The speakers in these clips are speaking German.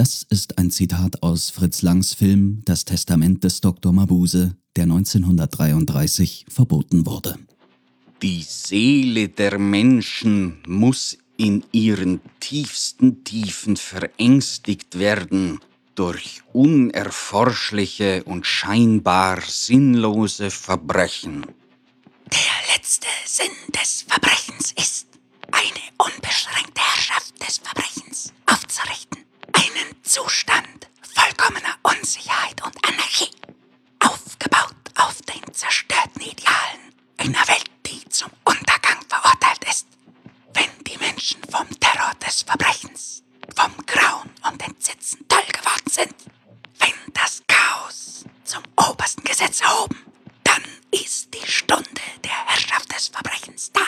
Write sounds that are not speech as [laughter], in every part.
Das ist ein Zitat aus Fritz Langs Film Das Testament des Dr. Mabuse, der 1933 verboten wurde. Die Seele der Menschen muss in ihren tiefsten Tiefen verängstigt werden durch unerforschliche und scheinbar sinnlose Verbrechen. Der letzte Sinn des Verbrechens ist, eine unbeschränkte Herrschaft des Verbrechens aufzurichten. Einen Zustand vollkommener Unsicherheit und Anarchie, aufgebaut auf den zerstörten Idealen einer Welt, die zum Untergang verurteilt ist. Wenn die Menschen vom Terror des Verbrechens, vom Grauen und Entsetzen toll geworden sind, wenn das Chaos zum obersten Gesetz erhoben, dann ist die Stunde der Herrschaft des Verbrechens da.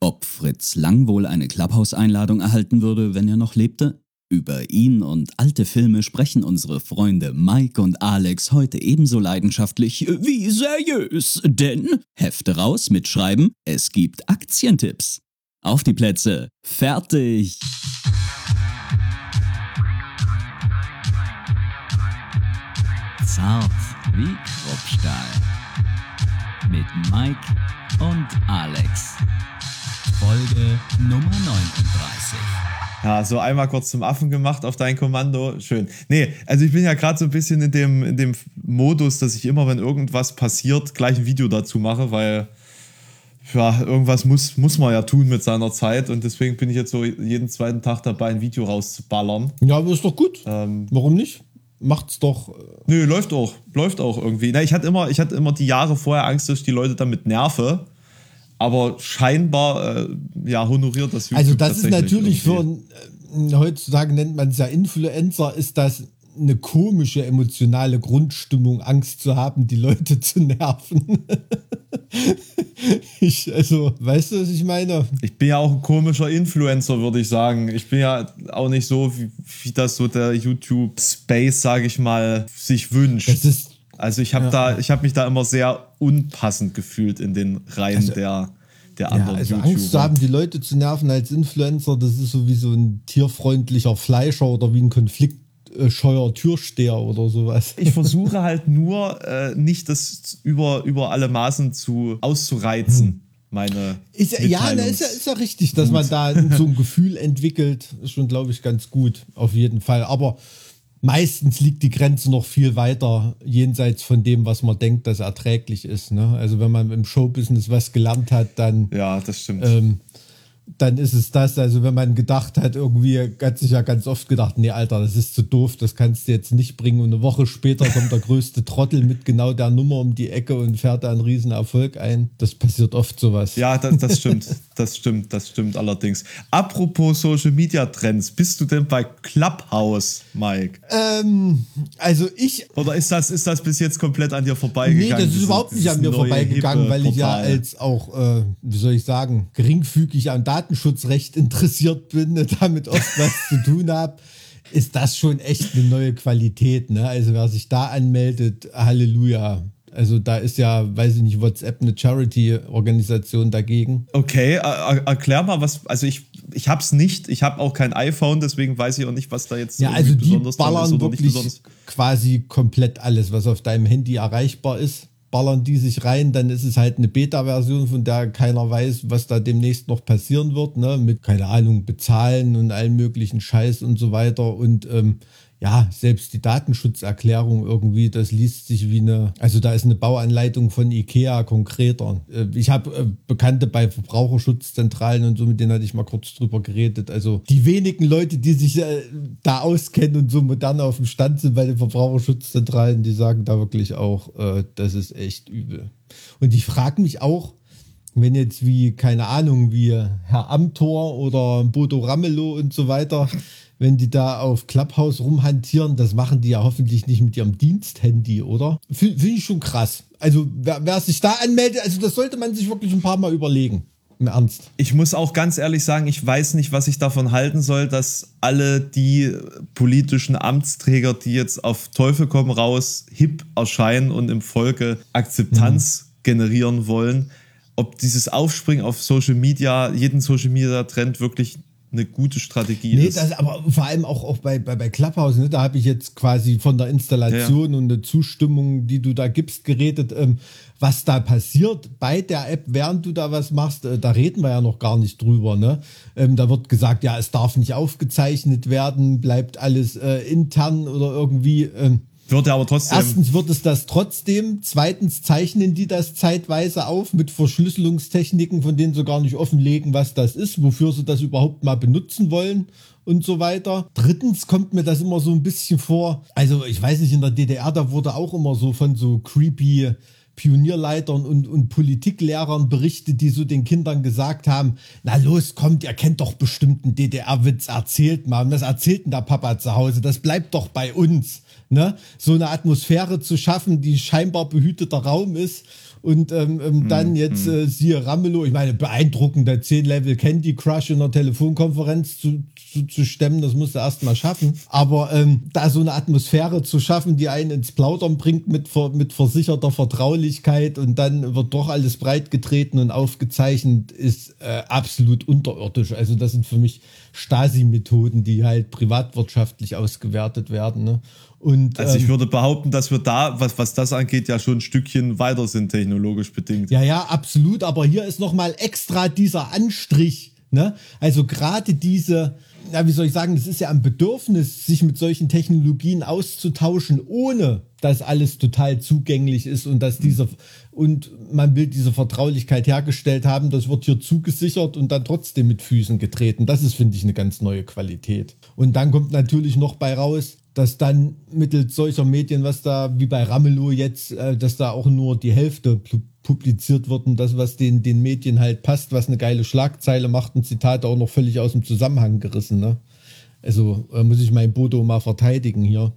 Ob Fritz Lang wohl eine Clubhouse-Einladung erhalten würde, wenn er noch lebte? Über ihn und alte Filme sprechen unsere Freunde Mike und Alex heute ebenso leidenschaftlich wie seriös, denn Hefte raus, mitschreiben, es gibt Aktientipps. Auf die Plätze, fertig! Zart wie Kruppstahl. Mit Mike und Alex. Folge Nummer 39. Ja, so einmal kurz zum Affen gemacht auf dein Kommando. Schön. Nee, also ich bin ja gerade so ein bisschen in dem, in dem Modus, dass ich immer, wenn irgendwas passiert, gleich ein Video dazu mache, weil ja, irgendwas muss, muss man ja tun mit seiner Zeit und deswegen bin ich jetzt so jeden zweiten Tag dabei, ein Video rauszuballern. Ja, aber ist doch gut. Ähm, Warum nicht? Macht's doch. Äh Nö, läuft auch. Läuft auch irgendwie. Na, ich hatte immer, ich hatte immer die Jahre vorher Angst, dass ich die Leute damit nerve. Aber scheinbar äh, ja, honoriert das YouTube. Also, das ist natürlich für äh, heutzutage nennt man es ja Influencer, ist das eine komische emotionale Grundstimmung, Angst zu haben, die Leute [laughs] zu nerven. [laughs] ich, also, weißt du, was ich meine? Ich bin ja auch ein komischer Influencer, würde ich sagen. Ich bin ja auch nicht so, wie, wie das so der YouTube-Space, sage ich mal, sich wünscht. Das ist, also ich habe ja. da, ich habe mich da immer sehr unpassend gefühlt in den Reihen also, der der anderen ja, also YouTuber. Angst zu haben, die Leute zu nerven als Influencer, das ist so wie so ein tierfreundlicher Fleischer oder wie ein Konflikt scheuer Türsteher oder sowas. Ich versuche [laughs] halt nur äh, nicht das über, über alle Maßen zu auszureizen. Hm. Meine ist, ja, na, ist, ja, ist ja richtig, dass man da so ein [laughs] Gefühl entwickelt. Ist schon, glaube ich, ganz gut, auf jeden Fall. Aber meistens liegt die Grenze noch viel weiter jenseits von dem, was man denkt, dass erträglich ist. Ne? Also wenn man im Showbusiness was gelernt hat, dann ja, das stimmt. Ähm, dann ist es das. Also wenn man gedacht hat, irgendwie hat sich ja ganz oft gedacht, nee, Alter, das ist zu doof, das kannst du jetzt nicht bringen. Und eine Woche später kommt der größte Trottel mit genau der Nummer um die Ecke und fährt da einen riesen Erfolg ein. Das passiert oft sowas. Ja, das, das stimmt. das stimmt, das stimmt allerdings. Apropos Social Media Trends, bist du denn bei Clubhouse, Mike? Ähm, also ich. Oder ist das, ist das bis jetzt komplett an dir vorbeigegangen? Nee, das ist überhaupt nicht an mir vorbeigegangen, weil ich ja als auch, äh, wie soll ich sagen, geringfügig an Datenschutzrecht interessiert bin, damit oft was zu tun habe, ist das schon echt eine neue Qualität. Ne? Also wer sich da anmeldet, Halleluja. Also da ist ja, weiß ich nicht, WhatsApp eine Charity-Organisation dagegen. Okay, erklär mal, was, also ich, ich hab's nicht, ich habe auch kein iPhone, deswegen weiß ich auch nicht, was da jetzt ja, also die ballern wirklich quasi komplett alles, was auf deinem Handy erreichbar ist ballern die sich rein, dann ist es halt eine Beta-Version, von der keiner weiß, was da demnächst noch passieren wird, ne? Mit, keine Ahnung, bezahlen und allen möglichen Scheiß und so weiter. Und ähm, ja, selbst die Datenschutzerklärung irgendwie, das liest sich wie eine, also da ist eine Bauanleitung von Ikea konkreter. Äh, ich habe äh, Bekannte bei Verbraucherschutzzentralen und so, mit denen hatte ich mal kurz drüber geredet. Also die wenigen Leute, die sich äh, da auskennen und so modern auf dem Stand sind bei den Verbraucherschutzzentralen, die sagen da wirklich auch, das ist echt übel. Und ich frage mich auch, wenn jetzt wie, keine Ahnung, wie Herr Amtor oder Bodo Ramelow und so weiter wenn die da auf Clubhouse rumhantieren, das machen die ja hoffentlich nicht mit ihrem Diensthandy, oder? Finde ich schon krass. Also wer, wer sich da anmeldet, also das sollte man sich wirklich ein paar Mal überlegen. Im Ernst. Ich muss auch ganz ehrlich sagen, ich weiß nicht, was ich davon halten soll, dass alle die politischen Amtsträger, die jetzt auf Teufel komm raus hip erscheinen und im Volke Akzeptanz mhm. generieren wollen, ob dieses Aufspringen auf Social Media, jeden Social Media Trend wirklich eine gute Strategie nee, ist. Das, aber vor allem auch, auch bei, bei, bei Clubhouse, ne, da habe ich jetzt quasi von der Installation ja. und der Zustimmung, die du da gibst, geredet. Ähm, was da passiert bei der App, während du da was machst, äh, da reden wir ja noch gar nicht drüber. Ne? Ähm, da wird gesagt, ja, es darf nicht aufgezeichnet werden, bleibt alles äh, intern oder irgendwie. Ähm, wird aber trotzdem. Erstens wird es das trotzdem. Zweitens zeichnen die das zeitweise auf mit Verschlüsselungstechniken, von denen sie gar nicht offenlegen, was das ist, wofür sie das überhaupt mal benutzen wollen und so weiter. Drittens kommt mir das immer so ein bisschen vor. Also ich weiß nicht, in der DDR, da wurde auch immer so von so creepy Pionierleitern und, und Politiklehrern berichtet, die so den Kindern gesagt haben, na los, kommt, ihr kennt doch bestimmt einen DDR-Witz, erzählt mal. Und was erzählt denn der Papa zu Hause? Das bleibt doch bei uns ne, so eine Atmosphäre zu schaffen, die scheinbar behüteter Raum ist. Und ähm, ähm, dann hm, jetzt hm. äh, siehe Ramelow, ich meine, beeindruckender 10 Level Candy Crush in einer Telefonkonferenz zu, zu, zu stemmen, das musst du erst mal schaffen. Aber ähm, da so eine Atmosphäre zu schaffen, die einen ins Plaudern bringt mit, mit versicherter Vertraulichkeit und dann wird doch alles breit getreten und aufgezeichnet, ist äh, absolut unterirdisch. Also das sind für mich Stasi-Methoden, die halt privatwirtschaftlich ausgewertet werden. Ne? Und, also ich ähm, würde behaupten, dass wir da, was, was das angeht, ja schon ein Stückchen weiter sind, technologisch bedingt. Ja, ja, absolut. Aber hier ist nochmal extra dieser Anstrich. Ne? Also gerade diese, ja, wie soll ich sagen, das ist ja ein Bedürfnis, sich mit solchen Technologien auszutauschen, ohne dass alles total zugänglich ist und dass diese und man will diese Vertraulichkeit hergestellt haben, das wird hier zugesichert und dann trotzdem mit Füßen getreten. Das ist, finde ich, eine ganz neue Qualität. Und dann kommt natürlich noch bei raus, dass dann mittels solcher Medien, was da wie bei Ramelow jetzt, äh, dass da auch nur die Hälfte publiziert wird und das, was den, den Medien halt passt, was eine geile Schlagzeile macht, ein Zitat auch noch völlig aus dem Zusammenhang gerissen. Ne? Also äh, muss ich mein Bodo mal verteidigen hier.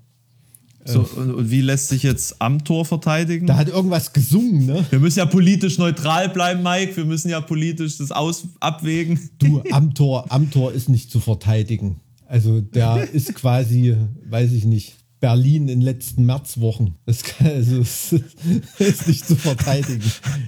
So, und, und, wie lässt sich jetzt Amtor verteidigen? Da hat irgendwas gesungen, ne? Wir müssen ja politisch neutral bleiben, Mike. Wir müssen ja politisch das aus abwägen. Du, [laughs] Amtor, Amtor ist nicht zu verteidigen. Also der [laughs] ist quasi, weiß ich nicht, Berlin in den letzten Märzwochen. Das, kann, also, das [laughs] ist nicht zu verteidigen.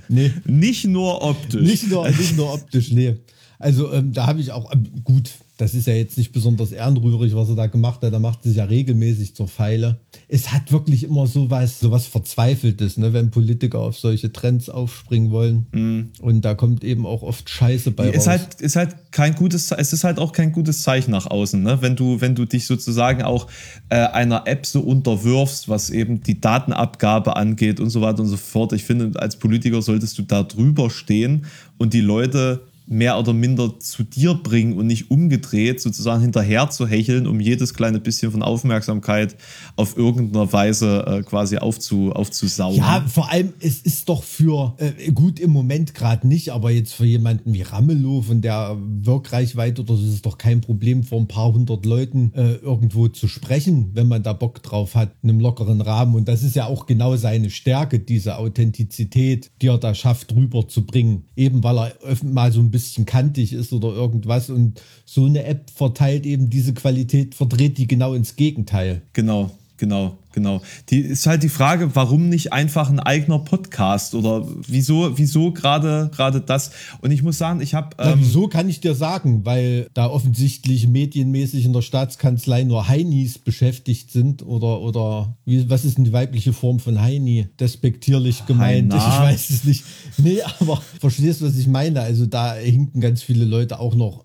Nee. Nicht nur optisch. Nicht nur, nicht nur optisch, nee. Also ähm, da habe ich auch, ähm, gut, das ist ja jetzt nicht besonders ehrenrührig, was er da gemacht hat. Er macht sich ja regelmäßig zur Pfeile. Es hat wirklich immer so was, so was Verzweifeltes, ne, wenn Politiker auf solche Trends aufspringen wollen. Mhm. Und da kommt eben auch oft Scheiße bei ist raus. Halt, ist halt kein gutes, es ist halt auch kein gutes Zeichen nach außen, ne? wenn du, wenn du dich sozusagen auch äh, einer App so unterwirfst, was eben die Datenabgabe angeht und so weiter und so fort. Ich finde, als Politiker solltest du da drüber stehen und die Leute mehr oder minder zu dir bringen und nicht umgedreht sozusagen hinterher zu hecheln, um jedes kleine bisschen von Aufmerksamkeit auf irgendeiner Weise äh, quasi aufzu, aufzusaugen. Ja, vor allem, es ist doch für, äh, gut im Moment gerade nicht, aber jetzt für jemanden wie Ramelow von der Wirkreichweite oder so ist es doch kein Problem, vor ein paar hundert Leuten äh, irgendwo zu sprechen, wenn man da Bock drauf hat, in einem lockeren Rahmen. Und das ist ja auch genau seine Stärke, diese Authentizität, die er da schafft, rüberzubringen. Eben weil er mal so ein bisschen bisschen kantig ist oder irgendwas. Und so eine App verteilt eben diese Qualität, verdreht die genau ins Gegenteil. Genau, genau, genau. Die ist halt die Frage, warum nicht einfach ein eigener Podcast oder wieso, wieso gerade gerade das? Und ich muss sagen, ich habe ähm wieso kann ich dir sagen, weil da offensichtlich medienmäßig in der Staatskanzlei nur Heinis beschäftigt sind oder oder wie, was ist denn die weibliche Form von Heini? Despektierlich gemeint, Heina. ich weiß es nicht. Nee, aber verstehst du, was ich meine? Also da hinken ganz viele Leute auch noch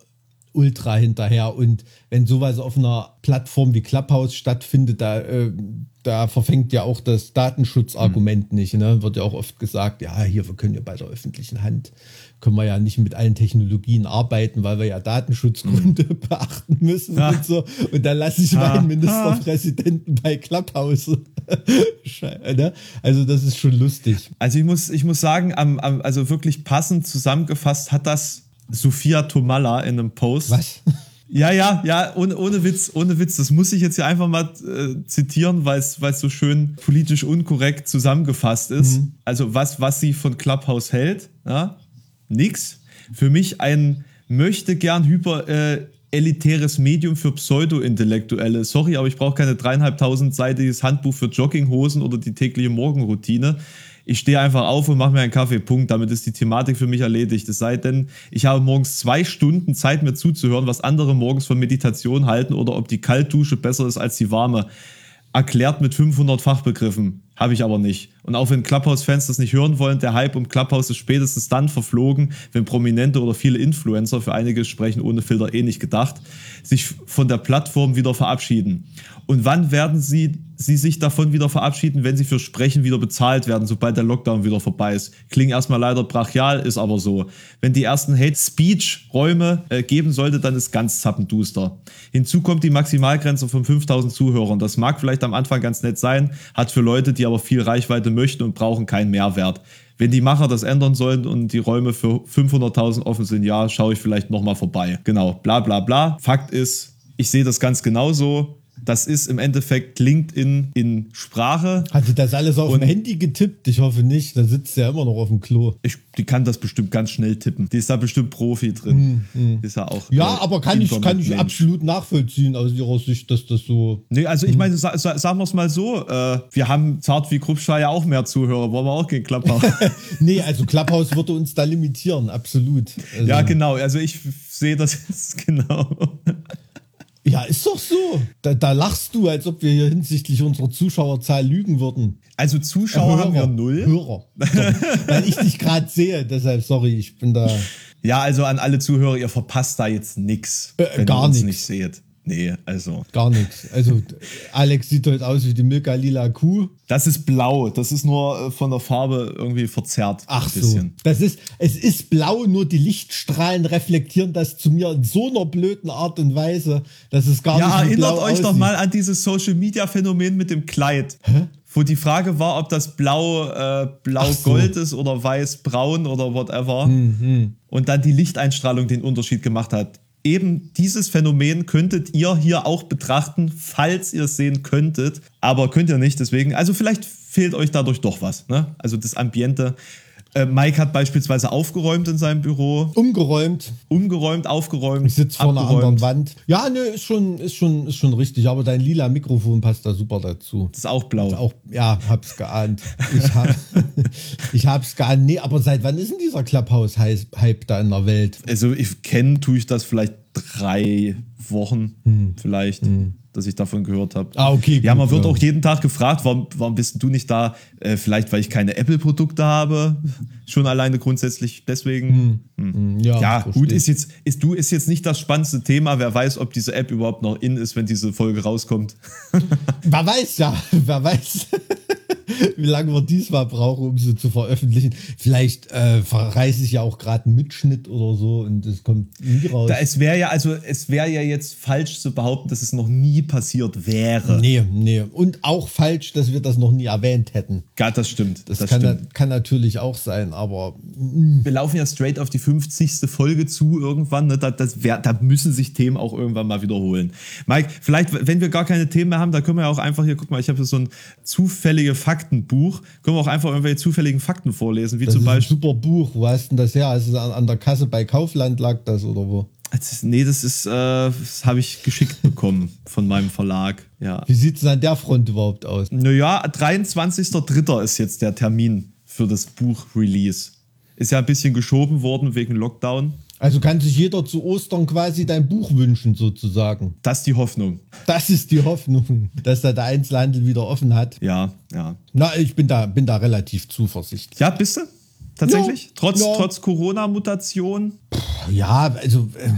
ultra hinterher. Und wenn sowas auf einer Plattform wie Clubhouse stattfindet, da, äh, da verfängt ja auch das Datenschutzargument mhm. nicht. Ne? Wird ja auch oft gesagt, ja, hier, wir können ja bei der öffentlichen Hand, können wir ja nicht mit allen Technologien arbeiten, weil wir ja Datenschutzgründe mhm. [laughs] beachten müssen ja. und so. Und dann lasse ich ja. meinen Ministerpräsidenten bei Clubhouse. [laughs] ne? Also das ist schon lustig. Also ich muss, ich muss sagen, am, am, also wirklich passend zusammengefasst hat das Sophia Tomalla in einem Post. Was? Ja, ja, ja, ohne, ohne Witz, ohne Witz. Das muss ich jetzt hier einfach mal äh, zitieren, weil es so schön politisch unkorrekt zusammengefasst ist. Mhm. Also was, was sie von Clubhouse hält, ja, nix. Für mich ein möchte gern hyper äh, elitäres Medium für Pseudo-Intellektuelle. Sorry, aber ich brauche keine dreieinhalbtausend seitiges Handbuch für Jogginghosen oder die tägliche Morgenroutine. Ich stehe einfach auf und mache mir einen Kaffee. Punkt. Damit ist die Thematik für mich erledigt. Es sei denn, ich habe morgens zwei Stunden Zeit, mir zuzuhören, was andere morgens von Meditation halten oder ob die Kaltdusche besser ist als die warme. Erklärt mit 500 Fachbegriffen. Habe ich aber nicht. Und auch wenn Clubhouse-Fans das nicht hören wollen, der Hype um Clubhouse ist spätestens dann verflogen, wenn Prominente oder viele Influencer, für einige sprechen ohne Filter eh nicht gedacht, sich von der Plattform wieder verabschieden. Und wann werden sie, sie sich davon wieder verabschieden, wenn sie für Sprechen wieder bezahlt werden, sobald der Lockdown wieder vorbei ist? Klingt erstmal leider brachial, ist aber so. Wenn die ersten Hate-Speech-Räume äh, geben sollte, dann ist ganz zappenduster. Hinzu kommt die Maximalgrenze von 5000 Zuhörern. Das mag vielleicht am Anfang ganz nett sein, hat für Leute, die aber viel Reichweite möchten und brauchen keinen Mehrwert. Wenn die Macher das ändern sollen und die Räume für 500.000 offen sind, ja, schaue ich vielleicht nochmal vorbei. Genau, bla bla bla. Fakt ist, ich sehe das ganz genauso. Das ist im Endeffekt LinkedIn in Sprache. Hat die das alles auf dem Handy getippt? Ich hoffe nicht. Da sitzt ja immer noch auf dem Klo. Ich, die kann das bestimmt ganz schnell tippen. Die ist da bestimmt Profi drin. Mm, mm. Ist ja auch. Ja, äh, aber kann ich, kann ich absolut nachvollziehen aus ihrer Sicht, dass das so. Nee, also ich meine, sa sa sagen wir es mal so: äh, Wir haben zart wie Krupschei ja auch mehr Zuhörer. Wollen wir auch gegen Clubhouse? [laughs] nee, also Clubhouse würde uns da limitieren, absolut. Also. Ja, genau. Also ich sehe das [laughs] jetzt genau. Ja, ist doch so. Da, da, lachst du, als ob wir hier hinsichtlich unserer Zuschauerzahl lügen würden. Also Zuschauer Hörer, haben wir null. Hörer. Weil ich dich gerade sehe, deshalb sorry, ich bin da. Ja, also an alle Zuhörer, ihr verpasst da jetzt nichts, äh, wenn gar ihr uns nix. nicht seht. Nee, also. Gar nichts. Also, Alex sieht heute aus wie die Milka Lila Kuh. Das ist blau. Das ist nur äh, von der Farbe irgendwie verzerrt. Ach so. Das ist, es ist blau, nur die Lichtstrahlen reflektieren das zu mir in so einer blöden Art und Weise, dass es gar ja, nicht Ja, erinnert euch aussieht. doch mal an dieses Social Media Phänomen mit dem Kleid. Hä? Wo die Frage war, ob das blau, äh, blau-gold so. ist oder weiß-braun oder whatever. Mhm. Und dann die Lichteinstrahlung den Unterschied gemacht hat eben dieses Phänomen könntet ihr hier auch betrachten, falls ihr es sehen könntet. Aber könnt ihr nicht, deswegen. Also vielleicht fehlt euch dadurch doch was. Ne? Also das Ambiente. Äh, Mike hat beispielsweise aufgeräumt in seinem Büro. Umgeräumt. Umgeräumt, aufgeräumt. Ich sitze vor einer anderen Wand. Ja, ne, ist schon, ist, schon, ist schon richtig. Aber dein lila Mikrofon passt da super dazu. Das ist auch blau. Ist auch, ja, hab's geahnt. Ich, hab, [laughs] ich hab's geahnt. Nee, aber seit wann ist denn dieser Clubhouse-Hype da in der Welt? Also, ich kenne, tue ich das vielleicht drei Wochen, hm. vielleicht. Hm dass ich davon gehört habe. Ah, okay. Ja, man wird ja. auch jeden Tag gefragt, warum, warum bist du nicht da? Äh, vielleicht, weil ich keine Apple-Produkte habe. [laughs] Schon alleine grundsätzlich deswegen. Hm. Hm. Ja, ja gut, ist jetzt, ist, du ist jetzt nicht das spannendste Thema. Wer weiß, ob diese App überhaupt noch in ist, wenn diese Folge rauskommt. [laughs] wer weiß, ja, [laughs] wer weiß. [laughs] wie lange wir diesmal brauchen, um sie zu veröffentlichen. Vielleicht äh, verreiße ich ja auch gerade einen Mitschnitt oder so und es kommt nie raus. Da, es wäre ja, also es wäre ja jetzt falsch zu behaupten, dass es noch nie passiert wäre. Nee, nee. Und auch falsch, dass wir das noch nie erwähnt hätten. Ja, das stimmt. Das, das kann, stimmt. kann natürlich auch sein, aber. Wir laufen ja straight auf die 50. Folge zu irgendwann. Ne? Da, das wär, da müssen sich Themen auch irgendwann mal wiederholen. Mike, vielleicht, wenn wir gar keine Themen mehr haben, da können wir ja auch einfach hier, guck mal, ich habe so ein zufällige Faktenbuch. Können wir auch einfach irgendwelche zufälligen Fakten vorlesen, wie das zum ist Beispiel. Ein super Buch. Wo hast denn das her? Also an, an der Kasse bei Kaufland lag das oder wo? Das, nee, das ist, äh, das habe ich geschickt bekommen von meinem Verlag. Ja. Wie sieht es an der Front überhaupt aus? Naja, 23.03. ist jetzt der Termin für das Buch-Release. Ist ja ein bisschen geschoben worden wegen Lockdown. Also kann sich jeder zu Ostern quasi dein Buch wünschen, sozusagen. Das ist die Hoffnung. Das ist die Hoffnung, dass da der Einzelhandel wieder offen hat. Ja, ja. Na, ich bin da, bin da relativ zuversichtlich. Ja, bist du? Tatsächlich? Ja, trotz, ja. trotz Corona-Mutation? Ja, also. Äh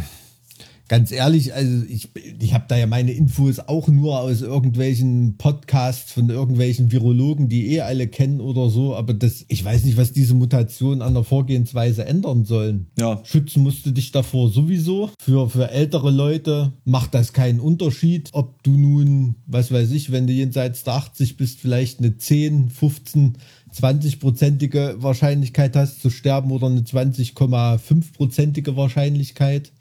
ganz ehrlich, also ich, ich habe da ja meine Infos auch nur aus irgendwelchen Podcasts von irgendwelchen Virologen, die eh alle kennen oder so, aber das, ich weiß nicht, was diese Mutationen an der Vorgehensweise ändern sollen. Ja. Schützen musst du dich davor sowieso. Für, für ältere Leute macht das keinen Unterschied, ob du nun, was weiß ich, wenn du jenseits der 80 bist, vielleicht eine 10, 15 20-prozentige Wahrscheinlichkeit hast zu sterben oder eine 20,5-prozentige Wahrscheinlichkeit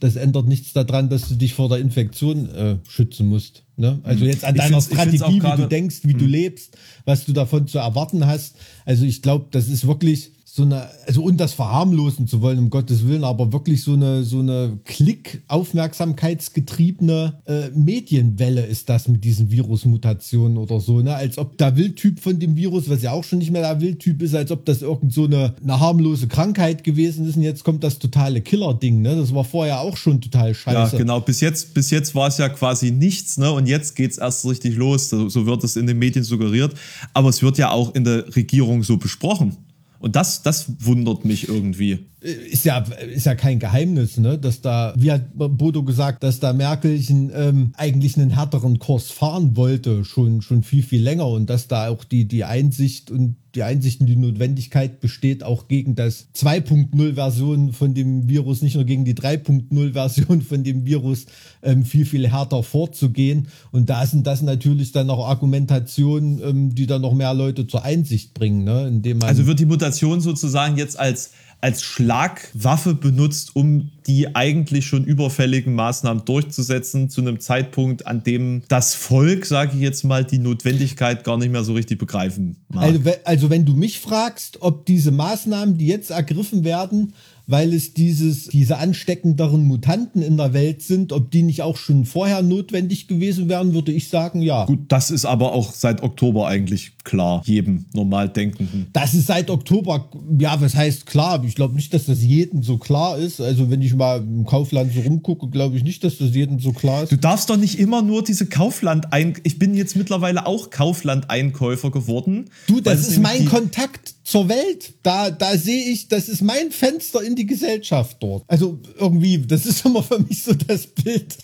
das ändert nichts daran, dass du dich vor der Infektion äh, schützen musst. Ne? Also mhm. jetzt an deiner Strategie, wie du denkst, wie du mhm. lebst, was du davon zu erwarten hast. Also ich glaube, das ist wirklich so eine, also und das verharmlosen zu wollen, um Gottes Willen, aber wirklich so eine, so eine Klick-Aufmerksamkeitsgetriebene äh, Medienwelle ist das mit diesen Virusmutationen oder so, ne? Als ob der Wildtyp von dem Virus, was ja auch schon nicht mehr der Wildtyp ist, als ob das irgend so eine, eine harmlose Krankheit gewesen ist und jetzt kommt das totale Killer-Ding, ne? Das war vorher auch schon total scheiße. Ja, genau. Bis jetzt, bis jetzt war es ja quasi nichts, ne? Und jetzt geht es erst richtig los. So, so wird es in den Medien suggeriert. Aber es wird ja auch in der Regierung so besprochen. Und das, das wundert mich irgendwie. Ist ja, ist ja kein Geheimnis, ne? dass da, wie hat Bodo gesagt, dass da Merkel ähm, eigentlich einen härteren Kurs fahren wollte, schon, schon viel, viel länger und dass da auch die, die Einsicht und die Einsicht und die Notwendigkeit besteht, auch gegen das 2.0-Version von dem Virus, nicht nur gegen die 3.0-Version von dem Virus, ähm, viel, viel härter vorzugehen. Und da sind das natürlich dann auch Argumentationen, ähm, die dann noch mehr Leute zur Einsicht bringen. Ne? Indem man also wird die Mutation sozusagen jetzt als als Schlagwaffe benutzt, um die eigentlich schon überfälligen Maßnahmen durchzusetzen, zu einem Zeitpunkt, an dem das Volk, sage ich jetzt mal, die Notwendigkeit gar nicht mehr so richtig begreifen mag. Also, also wenn du mich fragst, ob diese Maßnahmen, die jetzt ergriffen werden, weil es dieses, diese ansteckenderen Mutanten in der Welt sind, ob die nicht auch schon vorher notwendig gewesen wären, würde ich sagen, ja. Gut, das ist aber auch seit Oktober eigentlich klar, jedem normal Denkenden. Das ist seit Oktober, ja, was heißt klar? Ich glaube nicht, dass das jedem so klar ist. Also wenn ich mal im Kaufland so rumgucke, glaube ich nicht, dass das jedem so klar ist. Du darfst doch nicht immer nur diese Kaufland ein. Ich bin jetzt mittlerweile auch Kaufland-Einkäufer geworden. Du, das ist mein Kontakt zur Welt. Da, da sehe ich, das ist mein Fenster in die Gesellschaft dort. Also irgendwie, das ist [laughs] immer für mich so das Bild.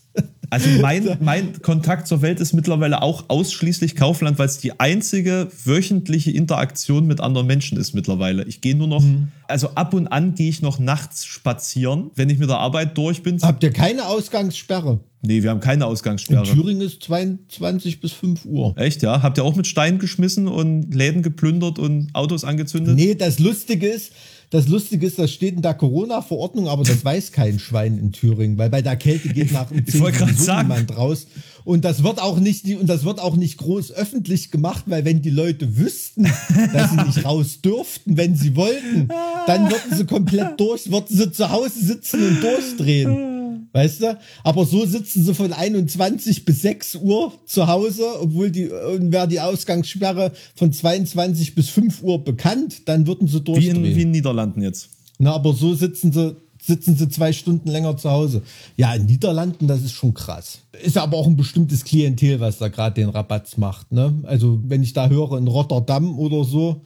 Also mein, mein Kontakt zur Welt ist mittlerweile auch ausschließlich Kaufland, weil es die einzige wöchentliche Interaktion mit anderen Menschen ist mittlerweile. Ich gehe nur noch, mhm. also ab und an gehe ich noch nachts spazieren, wenn ich mit der Arbeit durch bin. Habt ihr keine Ausgangssperre? Nee, wir haben keine Ausgangssperre. In Thüringen ist 22 bis 5 Uhr. Echt, ja? Habt ihr auch mit Steinen geschmissen und Läden geplündert und Autos angezündet? Nee, das Lustige ist, das Lustige ist, das steht in der Corona-Verordnung, aber das weiß kein Schwein in Thüringen, weil bei der Kälte geht nach dem 10 niemand raus. Und das wird auch nicht, und das wird auch nicht groß öffentlich gemacht, weil wenn die Leute wüssten, dass sie nicht raus dürften, wenn sie wollten, dann würden sie komplett durch, würden sie zu Hause sitzen und durchdrehen. Weißt du? Aber so sitzen sie von 21 bis 6 Uhr zu Hause, obwohl die, und wäre die Ausgangssperre von 22 bis 5 Uhr bekannt, dann würden sie durchdrehen. Wie in, wie in Niederlanden jetzt. Na, aber so sitzen sie, sitzen sie zwei Stunden länger zu Hause. Ja, in Niederlanden, das ist schon krass. Ist aber auch ein bestimmtes Klientel, was da gerade den Rabatz macht. Ne? Also, wenn ich da höre in Rotterdam oder so,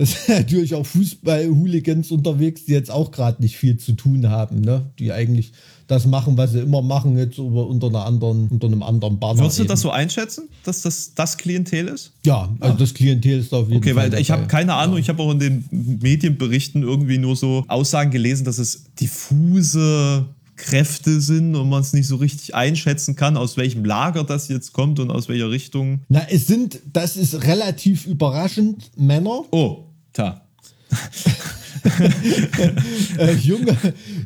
[laughs] es sind natürlich auch Fußball-Hooligans unterwegs, die jetzt auch gerade nicht viel zu tun haben, ne? Die eigentlich das machen, was sie immer machen, jetzt unter, einer anderen, unter einem anderen Banner. Würdest du das so einschätzen, dass das das Klientel ist? Ja, also Ach. das Klientel ist auf jeden okay, Fall. Okay, weil ich habe keine Ahnung, ja. ich habe auch in den Medienberichten irgendwie nur so Aussagen gelesen, dass es diffuse Kräfte sind und man es nicht so richtig einschätzen kann, aus welchem Lager das jetzt kommt und aus welcher Richtung. Na, es sind, das ist relativ überraschend, Männer. Oh, da. [laughs] äh, junge,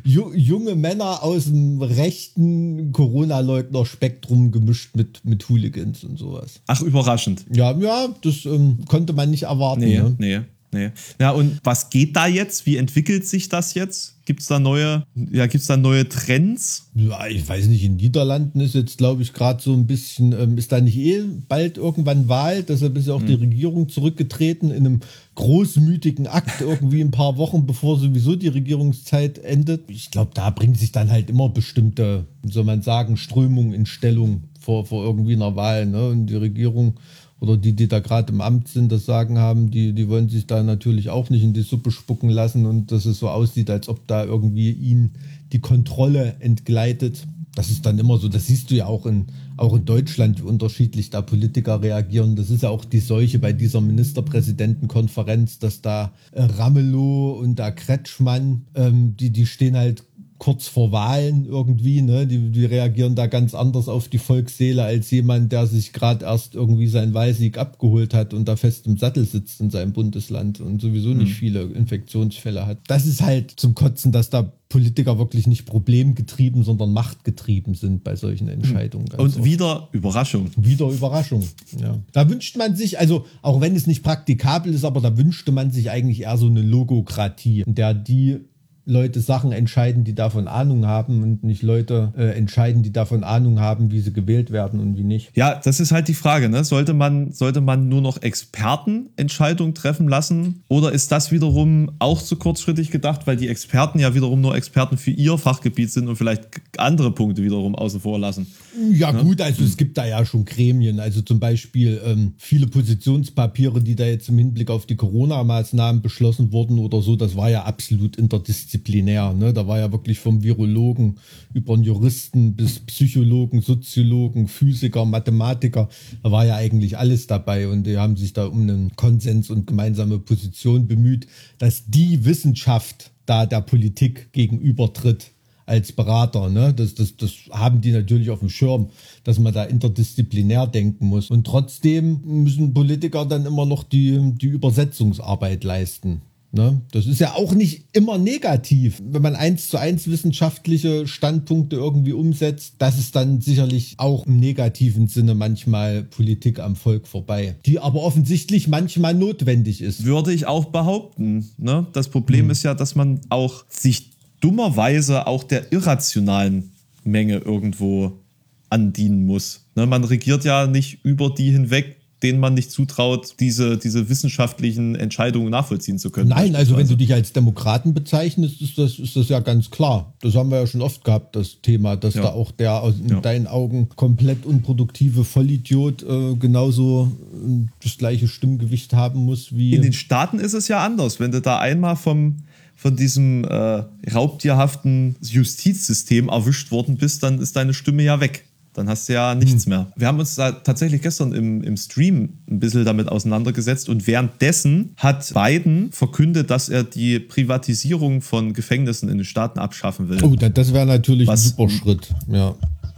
ju, junge Männer aus dem rechten Corona-Leugner-Spektrum gemischt mit, mit Hooligans und sowas. Ach, überraschend. Ja, ja, das ähm, konnte man nicht erwarten. Nee, ne? nee. Nee. Ja, und was geht da jetzt? Wie entwickelt sich das jetzt? Gibt es da neue, ja, gibt's da neue Trends? Ja, ich weiß nicht, in Niederlanden ist jetzt, glaube ich, gerade so ein bisschen, ähm, ist da nicht eh bald irgendwann Wahl? Deshalb ist ja auch hm. die Regierung zurückgetreten in einem großmütigen Akt irgendwie ein paar Wochen, bevor sowieso die Regierungszeit endet. Ich glaube, da bringen sich dann halt immer bestimmte, wie soll man sagen, Strömungen in Stellung vor, vor irgendwie einer Wahl. Ne? Und die Regierung oder die, die da gerade im Amt sind, das Sagen haben, die, die wollen sich da natürlich auch nicht in die Suppe spucken lassen und dass es so aussieht, als ob da irgendwie ihnen die Kontrolle entgleitet. Das ist dann immer so, das siehst du ja auch in, auch in Deutschland, wie unterschiedlich da Politiker reagieren. Das ist ja auch die Seuche bei dieser Ministerpräsidentenkonferenz, dass da Ramelow und da Kretschmann, ähm, die, die stehen halt kurz vor Wahlen irgendwie, ne? Die, die reagieren da ganz anders auf die Volksseele als jemand, der sich gerade erst irgendwie seinen Wahlsieg abgeholt hat und da fest im Sattel sitzt in seinem Bundesland und sowieso nicht mhm. viele Infektionsfälle hat. Das ist halt zum Kotzen, dass da Politiker wirklich nicht problemgetrieben, sondern machtgetrieben sind bei solchen Entscheidungen. Und oft. wieder Überraschung. Wieder Überraschung, ja. Da wünscht man sich, also auch wenn es nicht praktikabel ist, aber da wünschte man sich eigentlich eher so eine Logokratie, in der die Leute Sachen entscheiden, die davon Ahnung haben und nicht Leute äh, entscheiden, die davon Ahnung haben, wie sie gewählt werden und wie nicht. Ja, das ist halt die Frage. Ne? Sollte, man, sollte man nur noch Experten Entscheidungen treffen lassen oder ist das wiederum auch zu kurzschrittig gedacht, weil die Experten ja wiederum nur Experten für ihr Fachgebiet sind und vielleicht andere Punkte wiederum außen vor lassen? Ja ne? gut, also es gibt da ja schon Gremien, also zum Beispiel ähm, viele Positionspapiere, die da jetzt im Hinblick auf die Corona-Maßnahmen beschlossen wurden oder so, das war ja absolut interdisziplinär interdisziplinär. Ne? Da war ja wirklich vom Virologen über einen Juristen bis Psychologen, Soziologen, Physiker, Mathematiker. Da war ja eigentlich alles dabei und die haben sich da um einen Konsens und gemeinsame Position bemüht, dass die Wissenschaft da der Politik gegenübertritt als Berater. Ne? Das, das, das haben die natürlich auf dem Schirm, dass man da interdisziplinär denken muss. Und trotzdem müssen Politiker dann immer noch die, die Übersetzungsarbeit leisten. Ne? Das ist ja auch nicht immer negativ, wenn man eins zu eins wissenschaftliche Standpunkte irgendwie umsetzt. Das ist dann sicherlich auch im negativen Sinne manchmal Politik am Volk vorbei, die aber offensichtlich manchmal notwendig ist. Würde ich auch behaupten. Ne? Das Problem mhm. ist ja, dass man auch sich dummerweise auch der irrationalen Menge irgendwo andienen muss. Ne? Man regiert ja nicht über die hinweg, denen man nicht zutraut, diese, diese wissenschaftlichen Entscheidungen nachvollziehen zu können. Nein, also wenn du dich als Demokraten bezeichnest, ist das, ist das ja ganz klar. Das haben wir ja schon oft gehabt, das Thema, dass ja. da auch der in ja. deinen Augen komplett unproduktive Vollidiot äh, genauso äh, das gleiche Stimmgewicht haben muss wie. In den Staaten ist es ja anders. Wenn du da einmal vom von diesem äh, raubtierhaften Justizsystem erwischt worden bist, dann ist deine Stimme ja weg. Dann hast du ja nichts hm. mehr. Wir haben uns da tatsächlich gestern im, im Stream ein bisschen damit auseinandergesetzt und währenddessen hat Biden verkündet, dass er die Privatisierung von Gefängnissen in den Staaten abschaffen will. Oh, das wäre natürlich Was, ein super Schritt. Ja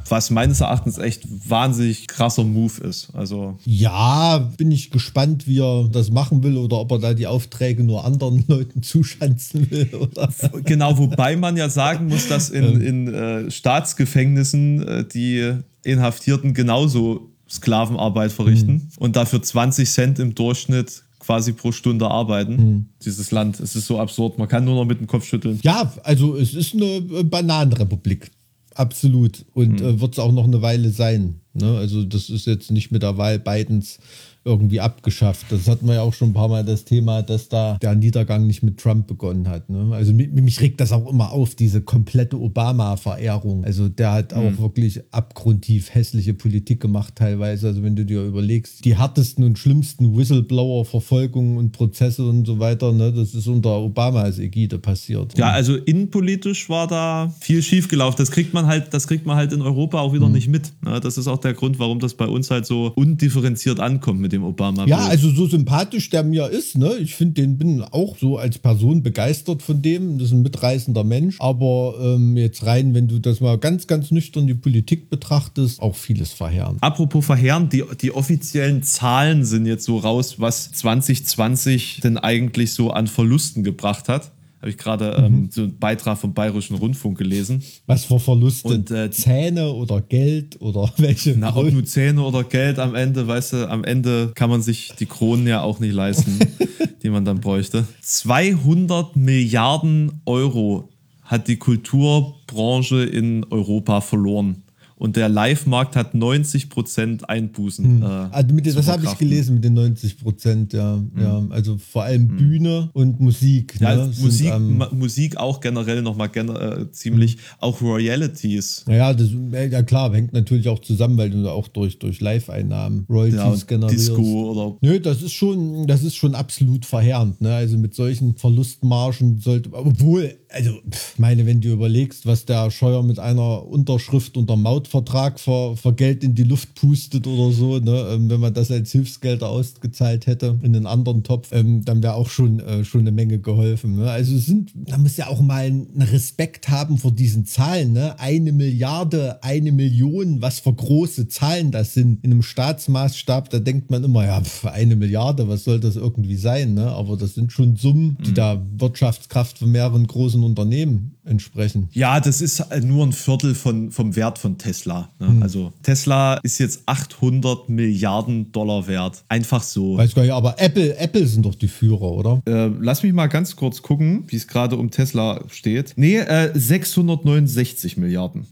was meines Erachtens echt wahnsinnig krasser Move ist. Also ja, bin ich gespannt, wie er das machen will oder ob er da die Aufträge nur anderen [laughs] Leuten zuschanzen will. Oder? Genau, wobei man ja sagen muss, dass in, in äh, Staatsgefängnissen äh, die Inhaftierten genauso Sklavenarbeit verrichten mhm. und dafür 20 Cent im Durchschnitt quasi pro Stunde arbeiten. Mhm. Dieses Land, es ist so absurd, man kann nur noch mit dem Kopf schütteln. Ja, also es ist eine Bananenrepublik. Absolut. Und mhm. äh, wird es auch noch eine Weile sein. Ne? Also, das ist jetzt nicht mit der Wahl Bidens irgendwie abgeschafft. Das hatten wir ja auch schon ein paar Mal das Thema, dass da der Niedergang nicht mit Trump begonnen hat. Ne? Also mich, mich, regt das auch immer auf, diese komplette Obama-Verehrung. Also der hat auch mhm. wirklich abgrundtief hässliche Politik gemacht teilweise. Also wenn du dir überlegst, die härtesten und schlimmsten Whistleblower-Verfolgungen und Prozesse und so weiter, ne, das ist unter Obamas Ägide passiert. Ja, also innenpolitisch war da viel schiefgelaufen. Das kriegt man halt, das kriegt man halt in Europa auch wieder mhm. nicht mit. Ne? Das ist auch der Grund, warum das bei uns halt so undifferenziert ankommt mit dem dem Obama. Ja, also so sympathisch der mir ist, ne? Ich finde den bin auch so als Person begeistert von dem. Das ist ein mitreißender Mensch. Aber ähm, jetzt rein, wenn du das mal ganz, ganz nüchtern die Politik betrachtest, auch vieles verheerend. Apropos verheerend, die, die offiziellen Zahlen sind jetzt so raus, was 2020 denn eigentlich so an Verlusten gebracht hat. Habe ich gerade ähm, mhm. so einen Beitrag vom Bayerischen Rundfunk gelesen. Was für Verluste? Und, äh, Zähne oder Geld oder [laughs] welche? Na, ob nur Zähne oder Geld am Ende, weißt du, am Ende kann man sich die Kronen ja auch nicht leisten, [laughs] die man dann bräuchte. 200 Milliarden Euro hat die Kulturbranche in Europa verloren und der Live-Markt hat 90% Einbußen. Hm. Äh, also mit, das habe ich gelesen mit den 90 Prozent, ja, hm. ja. Also vor allem hm. Bühne und Musik. Ja, ne? Musik, ähm, Musik auch generell nochmal äh, ziemlich, hm. auch Royalties. Ja, das, ja klar, hängt natürlich auch zusammen, weil du auch durch, durch Live-Einnahmen Royalties ja, generierst. Disco oder. Nö, das ist schon, das ist schon absolut verheerend. Ne? Also mit solchen Verlustmargen sollte, obwohl, also, ich meine, wenn du überlegst, was der Scheuer mit einer Unterschrift unter Maut Heiratvertrag für, für Geld in die Luft pustet oder so, ne? Ähm, wenn man das als Hilfsgelder ausgezahlt hätte in einen anderen Topf, ähm, dann wäre auch schon, äh, schon eine Menge geholfen. Ne? Also sind, man muss ja auch mal einen Respekt haben vor diesen Zahlen. Ne? Eine Milliarde, eine Million, was für große Zahlen das sind. In einem Staatsmaßstab, da denkt man immer, ja, eine Milliarde, was soll das irgendwie sein? Ne? Aber das sind schon Summen, die mhm. da Wirtschaftskraft von mehreren großen Unternehmen entsprechen. Ja, das ist nur ein Viertel von, vom Wert von Tesla. Ne? Hm. Also Tesla ist jetzt 800 Milliarden Dollar wert. Einfach so. Weiß gar nicht, aber Apple, Apple sind doch die Führer, oder? Äh, lass mich mal ganz kurz gucken, wie es gerade um Tesla steht. Nee, äh, 669 Milliarden.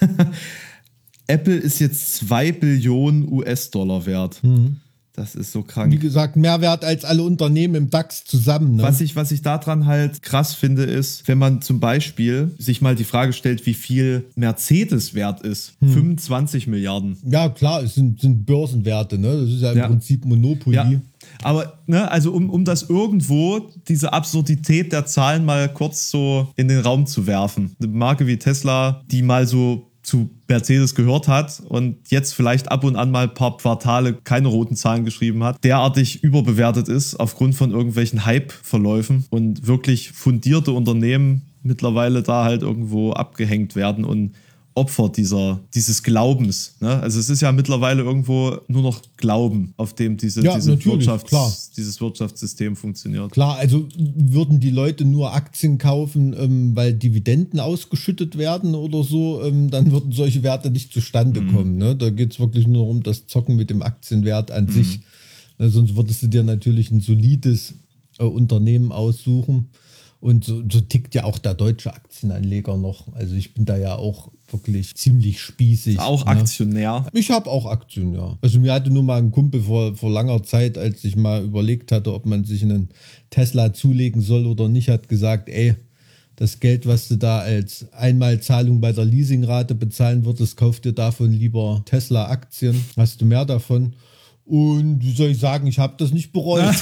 [laughs] Apple ist jetzt 2 Billionen US-Dollar wert. Mhm. Das ist so krank. Wie gesagt, mehr wert als alle Unternehmen im DAX zusammen. Ne? Was, ich, was ich daran halt krass finde, ist, wenn man zum Beispiel sich mal die Frage stellt, wie viel Mercedes wert ist. Hm. 25 Milliarden. Ja, klar, es sind, sind Börsenwerte. Ne? Das ist ja im ja. Prinzip Monopoly. Ja. Aber, ne, also um, um das irgendwo, diese Absurdität der Zahlen mal kurz so in den Raum zu werfen. Eine Marke wie Tesla, die mal so zu Mercedes gehört hat und jetzt vielleicht ab und an mal ein paar Quartale keine roten Zahlen geschrieben hat, derartig überbewertet ist aufgrund von irgendwelchen Hype-Verläufen und wirklich fundierte Unternehmen mittlerweile da halt irgendwo abgehängt werden und Opfer dieser, dieses Glaubens. Ne? Also es ist ja mittlerweile irgendwo nur noch Glauben, auf dem diese, ja, diese Wirtschafts-, dieses Wirtschaftssystem funktioniert. Klar, also würden die Leute nur Aktien kaufen, ähm, weil Dividenden ausgeschüttet werden oder so, ähm, dann würden solche Werte nicht zustande mhm. kommen. Ne? Da geht es wirklich nur um das Zocken mit dem Aktienwert an mhm. sich. Ne? Sonst würdest du dir natürlich ein solides äh, Unternehmen aussuchen. Und so, so, tickt ja auch der deutsche Aktienanleger noch. Also ich bin da ja auch wirklich ziemlich spießig. Auch ne? Aktionär? Ich habe auch Aktien, ja. Also mir hatte nur mal ein Kumpel vor, vor langer Zeit, als ich mal überlegt hatte, ob man sich einen Tesla zulegen soll oder nicht, hat gesagt, ey, das Geld, was du da als Einmalzahlung bei der Leasingrate bezahlen würdest, kauf dir davon lieber Tesla-Aktien. Hast du mehr davon? Und wie soll ich sagen, ich habe das nicht bereut. [laughs]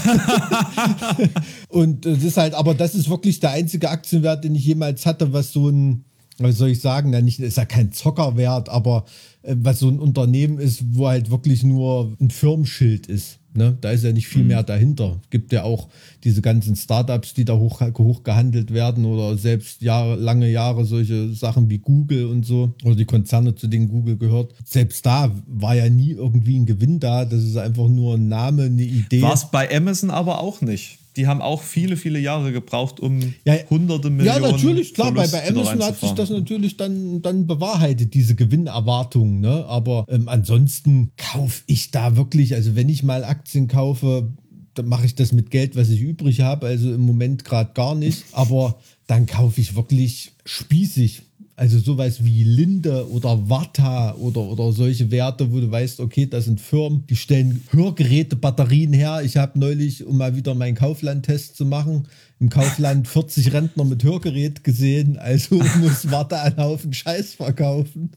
[laughs] und das ist halt, aber das ist wirklich der einzige Aktienwert, den ich jemals hatte, was so ein, was soll ich sagen, ja, nicht, ist ja kein Zockerwert, aber äh, was so ein Unternehmen ist, wo halt wirklich nur ein Firmenschild ist. Ne? Da ist ja nicht viel mhm. mehr dahinter. Gibt ja auch diese ganzen Startups, die da hoch, hoch gehandelt werden oder selbst Jahre, lange Jahre solche Sachen wie Google und so oder die Konzerne, zu denen Google gehört. Selbst da war ja nie irgendwie ein Gewinn da. Das ist einfach nur ein Name, eine Idee. War es bei Amazon aber auch nicht die haben auch viele, viele Jahre gebraucht, um ja, hunderte Millionen. Ja, natürlich, klar, bei, bei Amazon hat sich das natürlich dann, dann bewahrheitet, diese Gewinnerwartung. Ne? Aber ähm, ansonsten kaufe ich da wirklich, also wenn ich mal Aktien kaufe, dann mache ich das mit Geld, was ich übrig habe. Also im Moment gerade gar nicht. Aber dann kaufe ich wirklich spießig. Also sowas wie Linde oder Warta oder, oder solche Werte, wo du weißt, okay, das sind Firmen, die stellen Hörgeräte, Batterien her. Ich habe neulich, um mal wieder meinen Kaufland-Test zu machen, im Kaufland 40 Rentner mit Hörgerät gesehen. Also [laughs] muss Warta einen Haufen Scheiß verkaufen.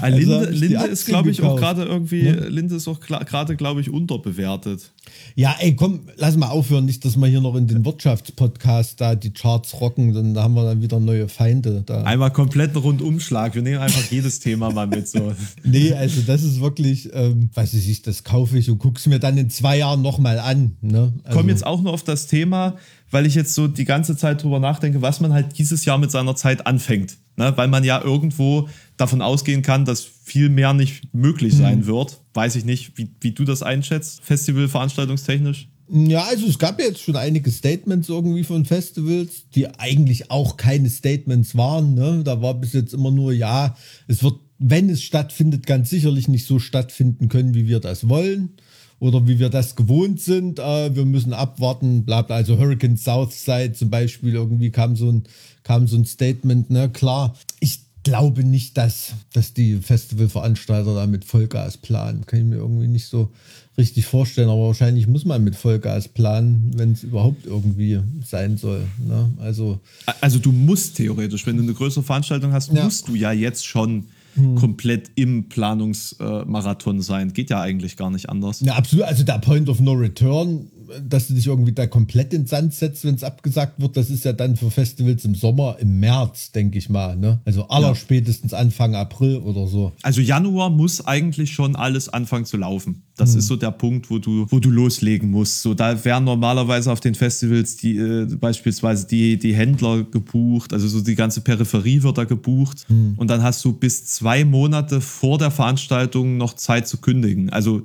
Ah, Linde, also Linde ist, glaube ich, gekauft. auch gerade irgendwie, ne? Linde ist auch gerade, glaube ich, unterbewertet. Ja, ey, komm, lass mal aufhören, nicht, dass wir hier noch in den Wirtschaftspodcast da die Charts rocken, dann haben wir dann wieder neue Feinde. Da. Einmal kompletten Rundumschlag. Wir nehmen einfach jedes Thema mal mit. So. [laughs] nee, also das ist wirklich, ähm, weiß ich nicht, das kaufe ich und gucke es mir dann in zwei Jahren nochmal an. Ne? Also, Komm jetzt auch nur auf das Thema, weil ich jetzt so die ganze Zeit drüber nachdenke, was man halt dieses Jahr mit seiner Zeit anfängt. Ne? Weil man ja irgendwo davon ausgehen kann, dass viel mehr nicht möglich sein mhm. wird. Weiß ich nicht, wie, wie du das einschätzt, Festival veranstaltungstechnisch. Ja, also es gab jetzt schon einige Statements irgendwie von Festivals, die eigentlich auch keine Statements waren. Ne? Da war bis jetzt immer nur, ja, es wird, wenn es stattfindet, ganz sicherlich nicht so stattfinden können, wie wir das wollen oder wie wir das gewohnt sind. Äh, wir müssen abwarten, bla bla. Also Hurricane Southside zum Beispiel, irgendwie kam so ein, kam so ein Statement, ne, klar. Ich glaube nicht, dass, dass die Festivalveranstalter da mit Vollgas planen. Kann ich mir irgendwie nicht so richtig vorstellen, aber wahrscheinlich muss man mit Vollgas planen, wenn es überhaupt irgendwie sein soll. Ne? Also, also du musst theoretisch, wenn du eine größere Veranstaltung hast, ja. musst du ja jetzt schon hm. komplett im Planungsmarathon sein. Geht ja eigentlich gar nicht anders. Ja, absolut. Also der Point of No Return dass du dich irgendwie da komplett in den Sand setzt, wenn es abgesagt wird. Das ist ja dann für Festivals im Sommer, im März, denke ich mal. Ne? Also allerspätestens ja. Anfang April oder so. Also Januar muss eigentlich schon alles anfangen zu laufen. Das hm. ist so der Punkt, wo du, wo du loslegen musst. So, da wären normalerweise auf den Festivals die äh, beispielsweise die, die Händler gebucht, also so die ganze Peripherie wird da gebucht. Hm. Und dann hast du bis zwei Monate vor der Veranstaltung noch Zeit zu kündigen. Also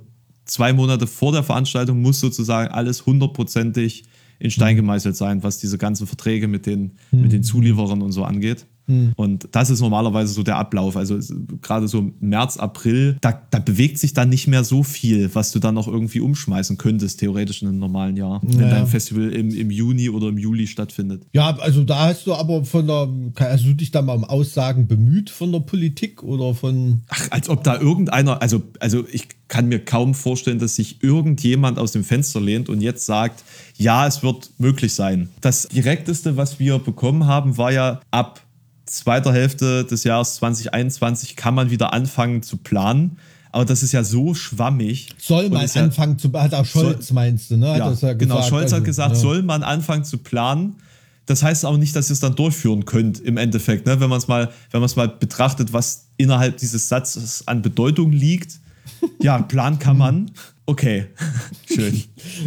zwei Monate vor der Veranstaltung muss sozusagen alles hundertprozentig in Stein gemeißelt sein, was diese ganzen Verträge mit den, mhm. mit den Zulieferern und so angeht. Hm. Und das ist normalerweise so der Ablauf. Also gerade so März, April, da, da, bewegt sich dann nicht mehr so viel, was du dann noch irgendwie umschmeißen könntest, theoretisch in einem normalen Jahr, ja. wenn dein Festival im, im Juni oder im Juli stattfindet. Ja, also da hast du aber von der, hast du dich da mal um Aussagen bemüht von der Politik oder von. Ach, als ob da irgendeiner, also, also ich kann mir kaum vorstellen, dass sich irgendjemand aus dem Fenster lehnt und jetzt sagt, ja, es wird möglich sein. Das direkteste, was wir bekommen haben, war ja ab zweiter Hälfte des Jahres 2021 kann man wieder anfangen zu planen. Aber das ist ja so schwammig. Soll man anfangen ja, zu, hat auch Scholz soll, meinst du, ne? Ja, ja genau, Scholz hat also, gesagt, ja. soll man anfangen zu planen. Das heißt auch nicht, dass ihr es dann durchführen könnt im Endeffekt, ne? wenn man es mal, wenn man es mal betrachtet, was innerhalb dieses Satzes an Bedeutung liegt. Ja, Plan kann man. [laughs] Okay, [laughs] schön.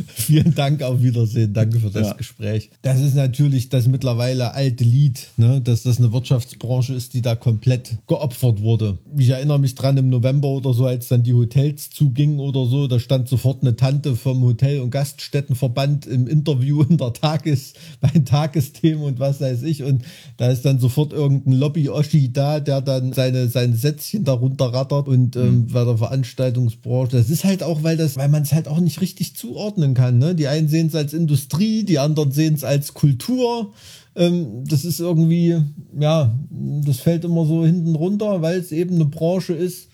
Vielen Dank, auf Wiedersehen. Danke für das ja. Gespräch. Das ist natürlich das mittlerweile alte Lied, ne? dass das eine Wirtschaftsbranche ist, die da komplett geopfert wurde. Ich erinnere mich dran im November oder so, als dann die Hotels zugingen oder so, da stand sofort eine Tante vom Hotel- und Gaststättenverband im Interview in der Tages, [laughs] bei Tagesthemen und was weiß ich. Und da ist dann sofort irgendein Lobby-Oschi da, der dann seine, seine Sätzchen darunter rattert und ähm, mhm. bei der Veranstaltungsbranche. Das ist halt auch, weil das weil man es halt auch nicht richtig zuordnen kann. Ne? Die einen sehen es als Industrie, die anderen sehen es als Kultur. Ähm, das ist irgendwie, ja, das fällt immer so hinten runter, weil es eben eine Branche ist,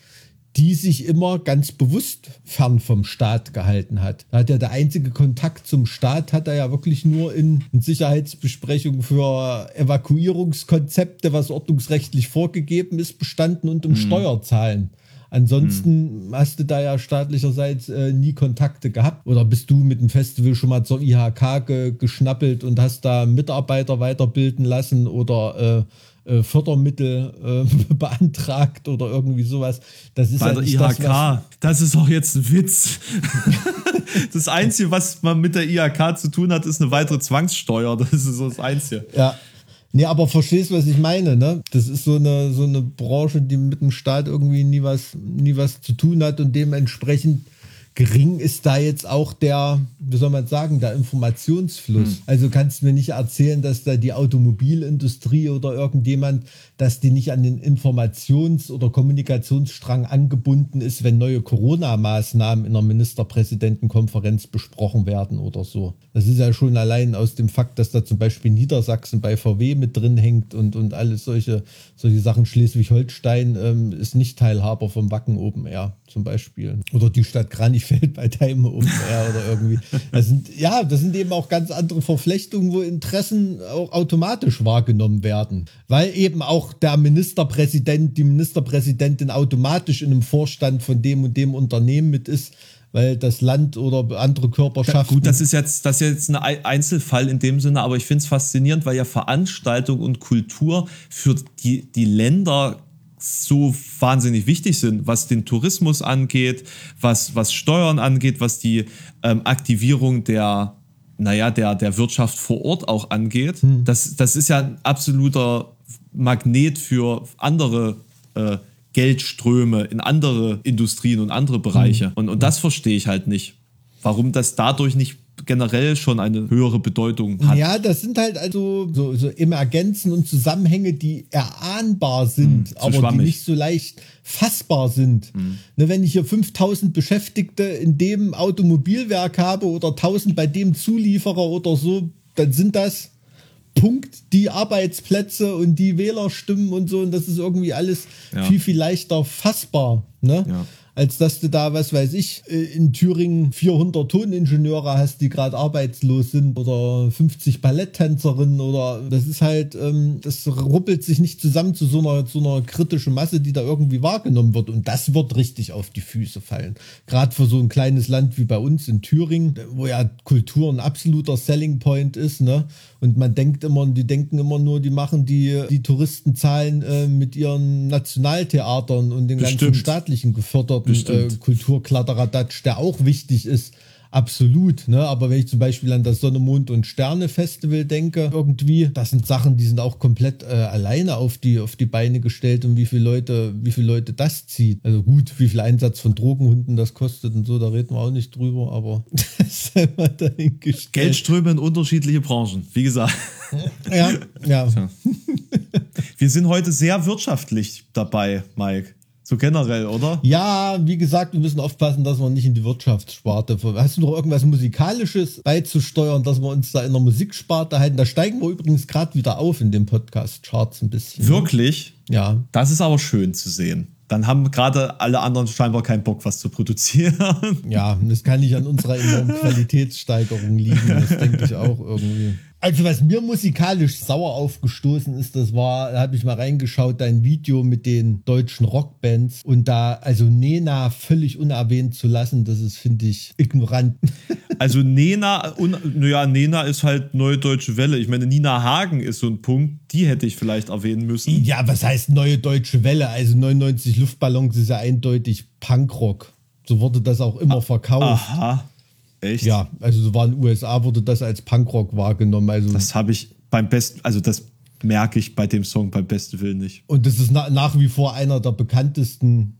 die sich immer ganz bewusst fern vom Staat gehalten hat. Da hat ja der einzige Kontakt zum Staat hat er ja wirklich nur in, in Sicherheitsbesprechungen für Evakuierungskonzepte, was ordnungsrechtlich vorgegeben ist, bestanden und im mhm. Steuerzahlen. Ansonsten hm. hast du da ja staatlicherseits äh, nie Kontakte gehabt. Oder bist du mit dem Festival schon mal zur IHK ge geschnappelt und hast da Mitarbeiter weiterbilden lassen oder äh, äh, Fördermittel äh, [laughs] beantragt oder irgendwie sowas. Das ist Bei ja der IHK, das, das, ist auch jetzt ein Witz. [laughs] das Einzige, was man mit der IHK zu tun hat, ist eine weitere Zwangssteuer. Das ist so das Einzige. Ja. Nee, aber verstehst, was ich meine, ne? Das ist so eine, so eine Branche, die mit dem Staat irgendwie nie was, nie was zu tun hat und dementsprechend gering ist da jetzt auch der, wie soll man sagen, der Informationsfluss. Hm. Also kannst du mir nicht erzählen, dass da die Automobilindustrie oder irgendjemand, dass die nicht an den Informations- oder Kommunikationsstrang angebunden ist, wenn neue Corona-Maßnahmen in der Ministerpräsidentenkonferenz besprochen werden oder so. Das ist ja schon allein aus dem Fakt, dass da zum Beispiel Niedersachsen bei VW mit drin hängt und, und alles solche, solche Sachen. Schleswig-Holstein ähm, ist nicht Teilhaber vom Wacken Open Air zum Beispiel. Oder die Stadt Kranichfeld bei Open Air [laughs] oder irgendwie. Das sind, ja, das sind eben auch ganz andere Verflechtungen, wo Interessen auch automatisch wahrgenommen werden. Weil eben auch der Ministerpräsident, die Ministerpräsidentin automatisch in einem Vorstand von dem und dem Unternehmen mit ist weil das Land oder andere Körperschaften. Ja, gut, das ist jetzt, das ist jetzt ein Einzelfall in dem Sinne, aber ich finde es faszinierend, weil ja Veranstaltung und Kultur für die, die Länder so wahnsinnig wichtig sind, was den Tourismus angeht, was, was Steuern angeht, was die ähm, Aktivierung der, naja, der, der Wirtschaft vor Ort auch angeht. Hm. Das, das ist ja ein absoluter Magnet für andere äh, Geldströme in andere Industrien und andere Bereiche. Hm. Und, und das verstehe ich halt nicht. Warum das dadurch nicht generell schon eine höhere Bedeutung hat. Ja, das sind halt also so, so Emergenzen und Zusammenhänge, die erahnbar sind, hm, aber schwammig. die nicht so leicht fassbar sind. Hm. Ne, wenn ich hier 5000 Beschäftigte in dem Automobilwerk habe oder 1000 bei dem Zulieferer oder so, dann sind das Punkt die Arbeitsplätze und die Wählerstimmen und so und das ist irgendwie alles ja. viel, viel leichter fassbar. Ne? Ja. Als dass du da, was weiß ich, äh, in Thüringen 400 Toningenieure hast, die gerade arbeitslos sind oder 50 Balletttänzerinnen oder das ist halt, ähm, das ruppelt sich nicht zusammen zu so einer, zu einer kritischen Masse, die da irgendwie wahrgenommen wird und das wird richtig auf die Füße fallen. Gerade für so ein kleines Land wie bei uns in Thüringen, wo ja Kultur ein absoluter Selling Point ist, ne? Und man denkt immer, die denken immer nur, die machen die, die Touristenzahlen äh, mit ihren Nationaltheatern und den Bestimmt. ganzen staatlichen geförderten äh, Kulturkladderadatsch, der auch wichtig ist. Absolut, ne? Aber wenn ich zum Beispiel an das Sonne, Mond und Sterne Festival denke, irgendwie, das sind Sachen, die sind auch komplett äh, alleine auf die, auf die Beine gestellt und wie viele Leute, wie viele Leute das zieht. Also gut, wie viel Einsatz von Drogenhunden das kostet und so, da reden wir auch nicht drüber, aber [laughs] das dahingestellt. Geldströme in unterschiedliche Branchen, wie gesagt. Ja, ja. [laughs] Wir sind heute sehr wirtschaftlich dabei, Mike. So generell, oder? Ja, wie gesagt, wir müssen aufpassen, dass wir nicht in die Wirtschaftssparte. Hast du noch irgendwas Musikalisches beizusteuern, dass wir uns da in der Musiksparte halten? Da steigen wir übrigens gerade wieder auf in dem Podcast-Charts ein bisschen. Wirklich? Ja. Das ist aber schön zu sehen. Dann haben gerade alle anderen scheinbar keinen Bock, was zu produzieren. Ja, das kann nicht an unserer enormen [laughs] Qualitätssteigerung liegen. Das denke ich auch irgendwie. Also was mir musikalisch sauer aufgestoßen ist, das war, da habe ich mal reingeschaut, dein Video mit den deutschen Rockbands und da also Nena völlig unerwähnt zu lassen, das ist, finde ich, ignorant. [laughs] Also Nena, naja, Nena ist halt neue deutsche Welle. Ich meine, Nina Hagen ist so ein Punkt, die hätte ich vielleicht erwähnen müssen. Ja, was heißt neue deutsche Welle? Also 99 Luftballons ist ja eindeutig Punkrock. So wurde das auch immer verkauft. Aha. Echt? Ja, also so war in den USA wurde das als Punkrock wahrgenommen. Also das habe ich beim besten, also das merke ich bei dem Song beim besten Willen nicht. Und das ist na, nach wie vor einer der bekanntesten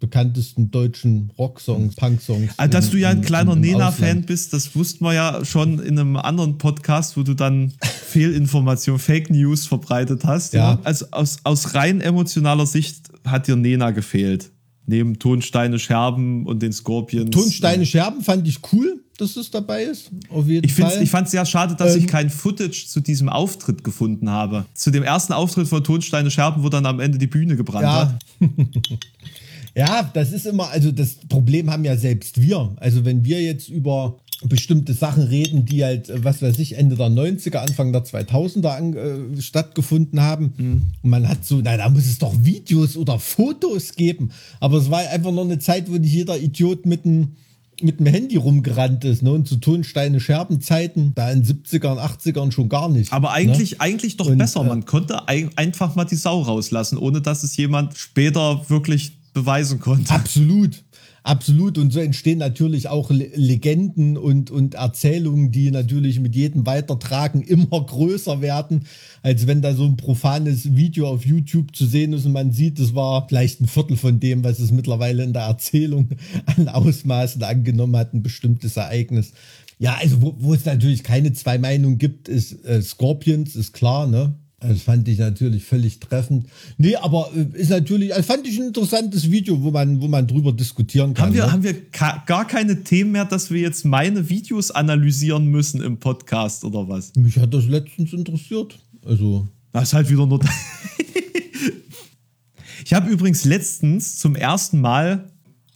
bekanntesten deutschen Rocksongs, Punksongs. Also, dass in, du ja ein kleiner Nena-Fan bist, das wussten wir ja schon in einem anderen Podcast, wo du dann [laughs] Fehlinformation, Fake News verbreitet hast. Ja. ja. Also aus, aus rein emotionaler Sicht hat dir Nena gefehlt neben Tonsteine Scherben und den Scorpions. Tonsteine Scherben fand ich cool, dass es dabei ist. Auf jeden ich Fall. Ich fand es sehr schade, dass ähm, ich kein Footage zu diesem Auftritt gefunden habe. Zu dem ersten Auftritt von Tonsteine Scherben, wo dann am Ende die Bühne gebrannt ja. hat. [laughs] ja, das ist immer, also das Problem haben ja selbst wir. Also wenn wir jetzt über bestimmte Sachen reden, die halt, äh, was weiß ich, Ende der 90er, Anfang der 2000er an, äh, stattgefunden haben. Mhm. Und man hat so, na, da muss es doch Videos oder Fotos geben. Aber es war einfach noch eine Zeit, wo nicht jeder Idiot mit einem mit dem Handy rumgerannt ist, ne? Und zu Tonsteine Scherbenzeiten, da in 70ern, 80ern schon gar nicht. Aber eigentlich, ne? eigentlich doch Und, besser. Man äh, konnte ein, einfach mal die Sau rauslassen, ohne dass es jemand später wirklich beweisen konnte. Absolut. Absolut. Und so entstehen natürlich auch Legenden und, und Erzählungen, die natürlich mit jedem Weitertragen immer größer werden, als wenn da so ein profanes Video auf YouTube zu sehen ist und man sieht, es war vielleicht ein Viertel von dem, was es mittlerweile in der Erzählung an Ausmaßen angenommen hat, ein bestimmtes Ereignis. Ja, also wo, wo es natürlich keine zwei Meinungen gibt, ist äh, Scorpions, ist klar, ne? Das fand ich natürlich völlig treffend. Nee, aber äh, ist natürlich, also fand ich ein interessantes Video, wo man, wo man drüber diskutieren kann. Haben wir, ne? haben wir gar keine Themen mehr, dass wir jetzt meine Videos analysieren müssen im Podcast oder was? Mich hat das letztens interessiert. Also. Das ist halt wieder nur. [laughs] ich habe übrigens letztens zum ersten Mal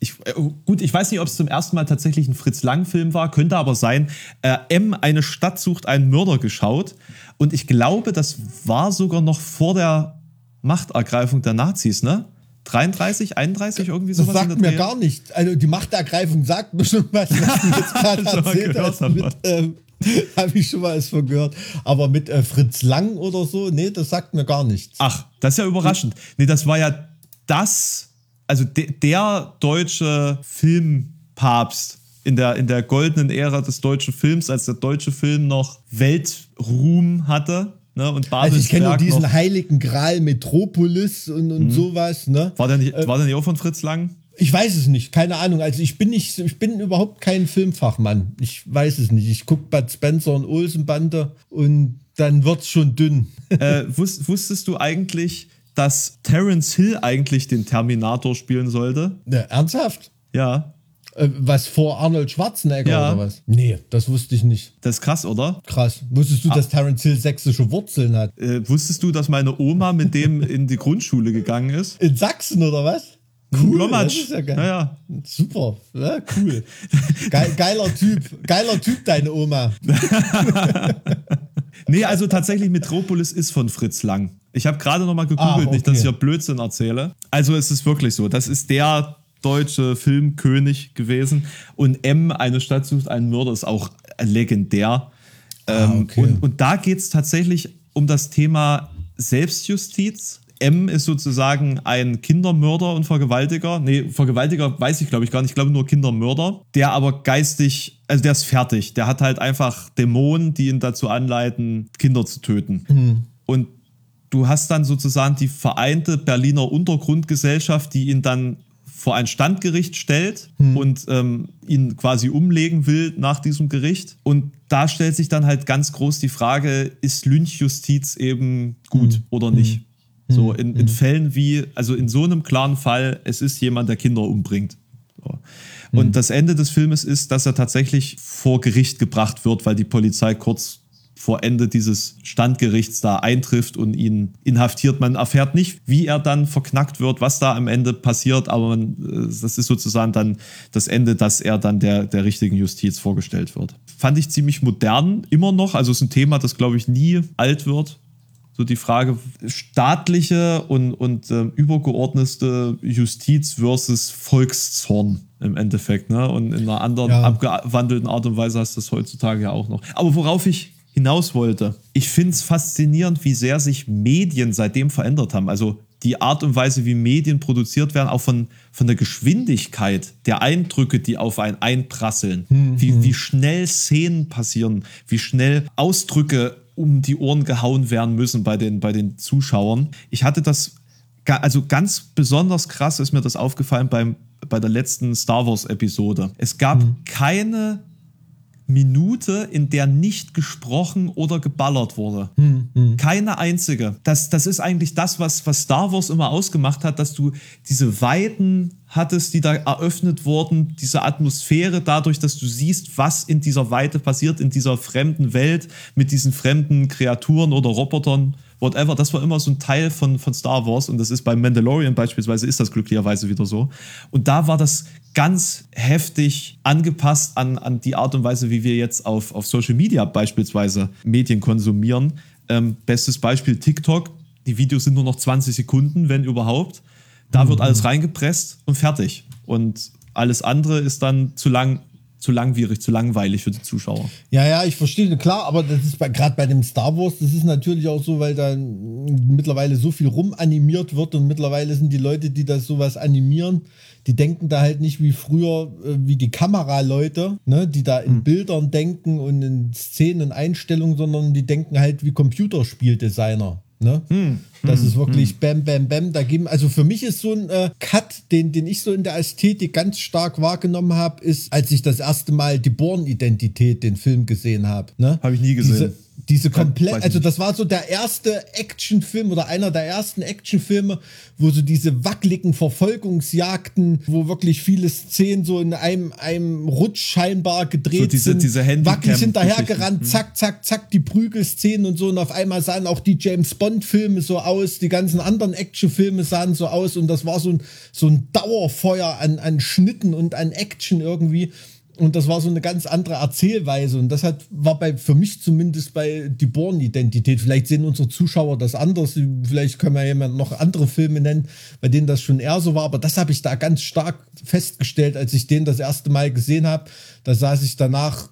ich, äh, gut, ich weiß nicht, ob es zum ersten Mal tatsächlich ein Fritz Lang-Film war, könnte aber sein. Äh, M, eine Stadt sucht einen Mörder geschaut. Und ich glaube, das war sogar noch vor der Machtergreifung der Nazis, ne? 33, 31, irgendwie sowas? Das sagt mir gar nicht. Also die Machtergreifung sagt mir schon was, was du jetzt [laughs] gerade erzählt. Mit, ähm, [laughs] Habe ich schon mal was von gehört. Aber mit äh, Fritz Lang oder so, nee, das sagt mir gar nichts. Ach, das ist ja überraschend. Nee, das war ja das, also de, der deutsche Filmpapst in der, in der goldenen Ära des deutschen Films, als der deutsche Film noch Weltruhm hatte. Ne, und also ich kenne nur diesen noch. heiligen Gral Metropolis und, und mhm. sowas. Ne? War, der nicht, äh, war der nicht auch von Fritz Lang? Ich weiß es nicht, keine Ahnung. Also ich bin nicht, ich bin überhaupt kein Filmfachmann. Ich weiß es nicht. Ich gucke Bud Spencer und Olsenbande und dann wird es schon dünn. Äh, wus wusstest du eigentlich, dass Terence Hill eigentlich den Terminator spielen sollte? Ja, ernsthaft? Ja. Äh, was vor Arnold Schwarzenegger ja. oder was? Nee, das wusste ich nicht. Das ist krass, oder? Krass. Wusstest du, ah. dass Terence Hill sächsische Wurzeln hat? Äh, wusstest du, dass meine Oma mit dem [laughs] in die Grundschule gegangen ist? In Sachsen oder was? Cool. Das ist ja geil. Ja, ja. Super, ja, cool. Geil, geiler Typ, geiler Typ, deine Oma. [laughs] nee, also tatsächlich Metropolis ist von Fritz Lang. Ich habe gerade noch mal gegoogelt, ah, okay. nicht, dass ich hier Blödsinn erzähle. Also es ist wirklich so. Das ist der deutsche Filmkönig gewesen. Und M, eine Stadt sucht einen Mörder, ist auch legendär. Ah, ähm, okay. und, und da geht es tatsächlich um das Thema Selbstjustiz. M ist sozusagen ein Kindermörder und Vergewaltiger. Nee, Vergewaltiger weiß ich glaube ich gar nicht. Ich glaube nur Kindermörder. Der aber geistig, also der ist fertig. Der hat halt einfach Dämonen, die ihn dazu anleiten, Kinder zu töten. Mhm. Und du hast dann sozusagen die vereinte Berliner Untergrundgesellschaft, die ihn dann vor ein Standgericht stellt hm. und ähm, ihn quasi umlegen will nach diesem Gericht. Und da stellt sich dann halt ganz groß die Frage, ist Lynchjustiz eben gut hm. oder nicht? Hm. So in, in hm. Fällen wie, also in so einem klaren Fall, es ist jemand, der Kinder umbringt. So. Und hm. das Ende des Filmes ist, dass er tatsächlich vor Gericht gebracht wird, weil die Polizei kurz vor Ende dieses Standgerichts da eintrifft und ihn inhaftiert. Man erfährt nicht, wie er dann verknackt wird, was da am Ende passiert, aber man, äh, das ist sozusagen dann das Ende, dass er dann der, der richtigen Justiz vorgestellt wird. Fand ich ziemlich modern, immer noch. Also es ist ein Thema, das, glaube ich, nie alt wird. So die Frage staatliche und, und äh, übergeordnete Justiz versus Volkszorn im Endeffekt. Ne? Und in einer anderen ja. abgewandelten Art und Weise hast du das heutzutage ja auch noch. Aber worauf ich hinaus wollte. Ich finde es faszinierend, wie sehr sich Medien seitdem verändert haben. Also die Art und Weise, wie Medien produziert werden, auch von, von der Geschwindigkeit der Eindrücke, die auf einen einprasseln, mhm. wie, wie schnell Szenen passieren, wie schnell Ausdrücke um die Ohren gehauen werden müssen bei den, bei den Zuschauern. Ich hatte das, also ganz besonders krass ist mir das aufgefallen beim, bei der letzten Star Wars-Episode. Es gab mhm. keine Minute, in der nicht gesprochen oder geballert wurde. Hm, hm. Keine einzige. Das, das ist eigentlich das, was, was Star Wars immer ausgemacht hat, dass du diese Weiten hattest, die da eröffnet wurden, diese Atmosphäre dadurch, dass du siehst, was in dieser Weite passiert, in dieser fremden Welt mit diesen fremden Kreaturen oder Robotern whatever, das war immer so ein Teil von, von Star Wars und das ist bei Mandalorian beispielsweise, ist das glücklicherweise wieder so. Und da war das ganz heftig angepasst an, an die Art und Weise, wie wir jetzt auf, auf Social Media beispielsweise Medien konsumieren. Ähm, bestes Beispiel TikTok. Die Videos sind nur noch 20 Sekunden, wenn überhaupt. Da mhm. wird alles reingepresst und fertig. Und alles andere ist dann zu lang zu langwierig, zu langweilig für die Zuschauer. Ja, ja, ich verstehe, klar, aber das ist gerade bei dem Star Wars, das ist natürlich auch so, weil da mittlerweile so viel rumanimiert wird und mittlerweile sind die Leute, die das sowas animieren, die denken da halt nicht wie früher, äh, wie die Kameraleute, ne, die da in hm. Bildern denken und in Szenen, Einstellungen, sondern die denken halt wie Computerspieldesigner. Ne? Hm. Das hm. ist wirklich hm. bam, bam, bam. Da geben, also für mich ist so ein äh, Cut, den, den ich so in der Ästhetik ganz stark wahrgenommen habe, ist, als ich das erste Mal die Born-Identität, den Film gesehen habe. Ne? Habe ich nie gesehen. Diese, diese komplett, also das war so der erste Actionfilm oder einer der ersten Actionfilme, wo so diese wackeligen Verfolgungsjagden, wo wirklich viele Szenen so in einem, einem Rutsch scheinbar gedreht so diese, sind. Diese wackelig hinterhergerannt, mhm. zack, zack, zack, die Prügelszenen und so. Und auf einmal sahen auch die James Bond-Filme so aus, die ganzen anderen Actionfilme sahen so aus und das war so ein, so ein Dauerfeuer an, an Schnitten und an Action irgendwie. Und das war so eine ganz andere Erzählweise. Und das hat, war bei, für mich zumindest bei die Born-Identität. Vielleicht sehen unsere Zuschauer das anders. Vielleicht können wir jemand noch andere Filme nennen, bei denen das schon eher so war. Aber das habe ich da ganz stark festgestellt, als ich den das erste Mal gesehen habe. Da saß ich danach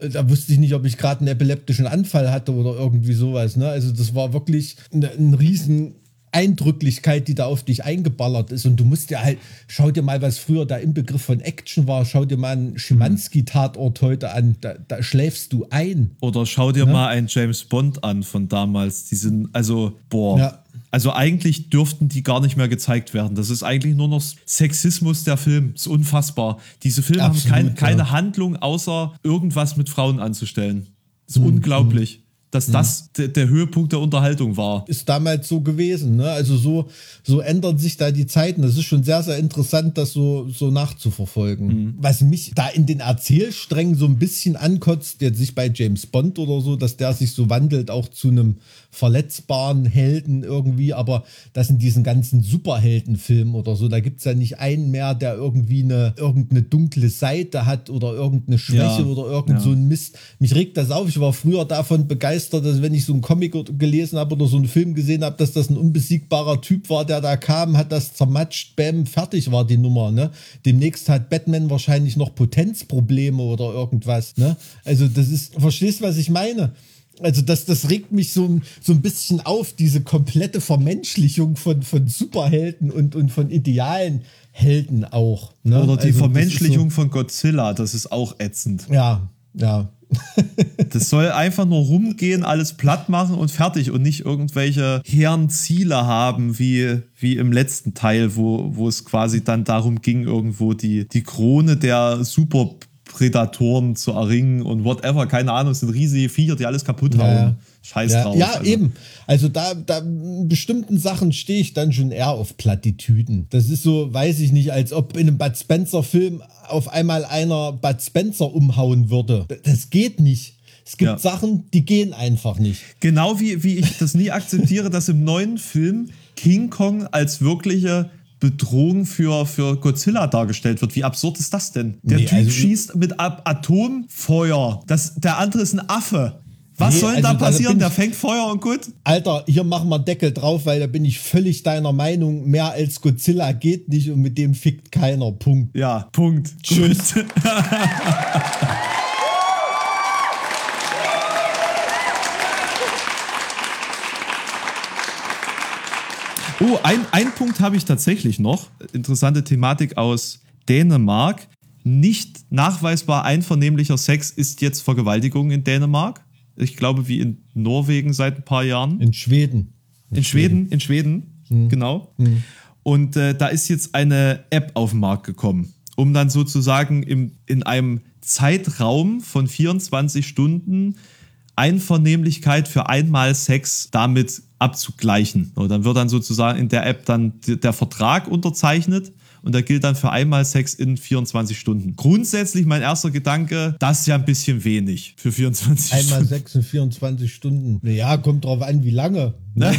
da wusste ich nicht, ob ich gerade einen epileptischen Anfall hatte oder irgendwie sowas. Ne? Also das war wirklich ein, ein riesen Eindrücklichkeit, die da auf dich eingeballert ist. Und du musst dir halt, schau dir mal, was früher der Inbegriff von Action war, schau dir mal einen Schimanski-Tatort heute an, da, da, schläfst du ein. Oder schau dir ja? mal einen James Bond an von damals. Die sind, also, boah. Ja. Also eigentlich dürften die gar nicht mehr gezeigt werden. Das ist eigentlich nur noch Sexismus der Film. Das ist unfassbar. Diese Filme Absolut, haben kein, keine ja. Handlung, außer irgendwas mit Frauen anzustellen. Das ist mhm. unglaublich. Dass mhm. das der, der Höhepunkt der Unterhaltung war. Ist damals so gewesen, ne? Also so, so ändern sich da die Zeiten. Das ist schon sehr, sehr interessant, das so, so nachzuverfolgen. Mhm. Was mich da in den Erzählsträngen so ein bisschen ankotzt, jetzt nicht bei James Bond oder so, dass der sich so wandelt, auch zu einem verletzbaren Helden irgendwie, aber das in diesen ganzen Superheldenfilmen oder so, da gibt es ja nicht einen mehr, der irgendwie eine irgendeine dunkle Seite hat oder irgendeine Schwäche ja, oder irgend ja. so ein Mist. Mich regt das auf. Ich war früher davon begeistert, dass wenn ich so einen Comic gelesen habe oder so einen Film gesehen habe, dass das ein unbesiegbarer Typ war, der da kam, hat das zermatscht, bäm, fertig war die Nummer. Ne? Demnächst hat Batman wahrscheinlich noch Potenzprobleme oder irgendwas. Ne? Also das ist, verstehst du, was ich meine? Also das, das regt mich so, so ein bisschen auf, diese komplette Vermenschlichung von, von Superhelden und, und von idealen Helden auch. Ne? Oder die also Vermenschlichung so, von Godzilla, das ist auch ätzend. Ja, ja. [laughs] das soll einfach nur rumgehen, alles platt machen und fertig und nicht irgendwelche hehren Ziele haben, wie, wie im letzten Teil, wo, wo es quasi dann darum ging, irgendwo die, die Krone der Super Prädatoren zu erringen und whatever, keine Ahnung, es sind riesige Viecher, die alles kaputt hauen. Ja. Scheiß ja, drauf. Ja, also. eben. Also da, da bestimmten Sachen stehe ich dann schon eher auf Plattitüden. Das ist so, weiß ich nicht, als ob in einem Bud Spencer-Film auf einmal einer Bud Spencer umhauen würde. Das geht nicht. Es gibt ja. Sachen, die gehen einfach nicht. Genau wie, wie ich das nie akzeptiere, dass im neuen Film King Kong als wirkliche Bedrohung für, für Godzilla dargestellt wird. Wie absurd ist das denn? Der nee, Typ also schießt mit Atomfeuer. Das, der andere ist ein Affe. Was nee, soll denn also, da passieren? Der fängt Feuer und gut? Alter, hier machen wir Deckel drauf, weil da bin ich völlig deiner Meinung. Mehr als Godzilla geht nicht und mit dem fickt keiner. Punkt. Ja, Punkt. Tschüss. [laughs] Oh, ein, ein Punkt habe ich tatsächlich noch. Interessante Thematik aus Dänemark. Nicht nachweisbar einvernehmlicher Sex ist jetzt Vergewaltigung in Dänemark. Ich glaube, wie in Norwegen seit ein paar Jahren. In Schweden. In, in Schweden. Schweden, in Schweden, mhm. genau. Mhm. Und äh, da ist jetzt eine App auf den Markt gekommen, um dann sozusagen im, in einem Zeitraum von 24 Stunden Einvernehmlichkeit für einmal Sex damit abzugleichen. Und dann wird dann sozusagen in der App dann der Vertrag unterzeichnet und der gilt dann für einmal Sex in 24 Stunden. Grundsätzlich mein erster Gedanke, das ist ja ein bisschen wenig für 24 einmal Stunden. Einmal Sex in 24 Stunden. Naja, kommt drauf an, wie lange. Ne? [laughs]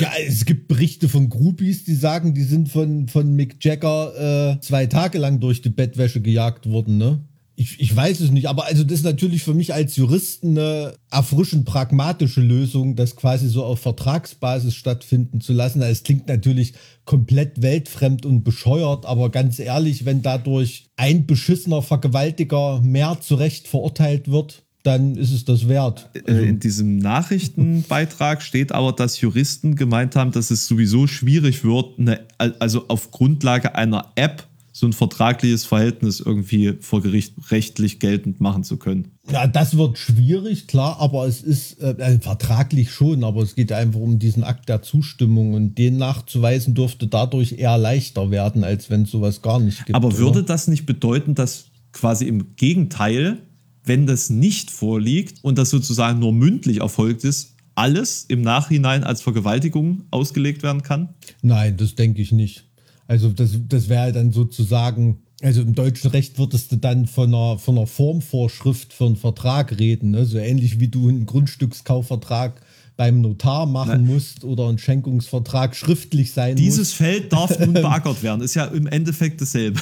ja, es gibt Berichte von Groupies, die sagen, die sind von, von Mick Jagger äh, zwei Tage lang durch die Bettwäsche gejagt worden, ne? Ich, ich weiß es nicht, aber also das ist natürlich für mich als Juristen eine erfrischend pragmatische Lösung, das quasi so auf Vertragsbasis stattfinden zu lassen. Es klingt natürlich komplett weltfremd und bescheuert, aber ganz ehrlich, wenn dadurch ein beschissener Vergewaltiger mehr zu Recht verurteilt wird, dann ist es das wert. Äh, also In diesem Nachrichtenbeitrag steht aber, dass Juristen gemeint haben, dass es sowieso schwierig wird, eine, also auf Grundlage einer App so ein vertragliches Verhältnis irgendwie vor Gericht rechtlich geltend machen zu können. Ja, das wird schwierig, klar, aber es ist äh, äh, vertraglich schon, aber es geht einfach um diesen Akt der Zustimmung und den nachzuweisen dürfte dadurch eher leichter werden, als wenn es sowas gar nicht gibt. Aber würde oder? das nicht bedeuten, dass quasi im Gegenteil, wenn das nicht vorliegt und das sozusagen nur mündlich erfolgt ist, alles im Nachhinein als Vergewaltigung ausgelegt werden kann? Nein, das denke ich nicht. Also das, das wäre dann sozusagen, also im deutschen Recht würdest du dann von einer, von einer Formvorschrift für einen Vertrag reden, ne? so ähnlich wie du einen Grundstückskaufvertrag beim Notar machen Na, musst oder ein Schenkungsvertrag schriftlich sein Dieses muss. Feld darf [laughs] nun beackert werden, ist ja im Endeffekt dasselbe.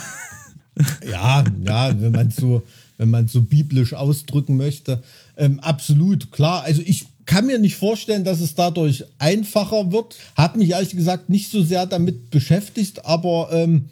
ja, ja, wenn man so, wenn man so biblisch ausdrücken möchte. Ähm, absolut, klar. Also ich kann mir nicht vorstellen, dass es dadurch einfacher wird. Hab mich ehrlich gesagt nicht so sehr damit beschäftigt, aber ähm,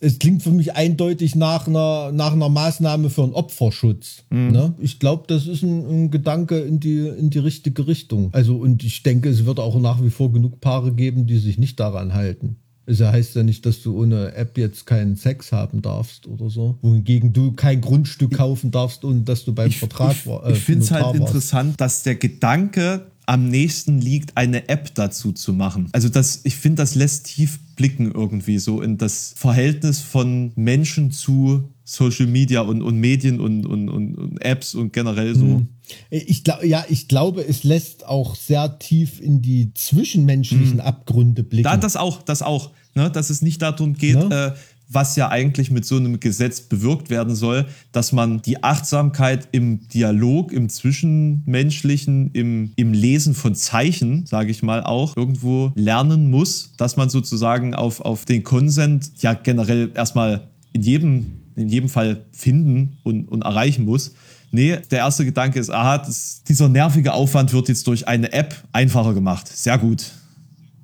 es klingt für mich eindeutig nach einer, nach einer Maßnahme für einen Opferschutz. Mhm. Ne? Ich glaube, das ist ein, ein, Gedanke in die, in die richtige Richtung. Also, und ich denke, es wird auch nach wie vor genug Paare geben, die sich nicht daran halten. Es heißt ja nicht, dass du ohne App jetzt keinen Sex haben darfst oder so. Wohingegen du kein Grundstück kaufen darfst und dass du beim ich, Vertrag war. Äh, ich finde es halt warst. interessant, dass der Gedanke am nächsten liegt, eine App dazu zu machen. Also das, ich finde, das lässt tief blicken irgendwie so in das Verhältnis von Menschen zu Social Media und, und Medien und, und, und, Apps und generell so. Hm. Ich glaube, ja, ich glaube, es lässt auch sehr tief in die zwischenmenschlichen hm. Abgründe blicken. Da, das auch, das auch, ne? dass es nicht darum geht, ne? äh, was ja eigentlich mit so einem Gesetz bewirkt werden soll, dass man die Achtsamkeit im Dialog, im Zwischenmenschlichen, im, im Lesen von Zeichen, sage ich mal, auch irgendwo lernen muss, dass man sozusagen auf, auf den Konsent ja generell erstmal in jedem, in jedem Fall finden und, und erreichen muss. Nee, der erste Gedanke ist, aha, das, dieser nervige Aufwand wird jetzt durch eine App einfacher gemacht. Sehr gut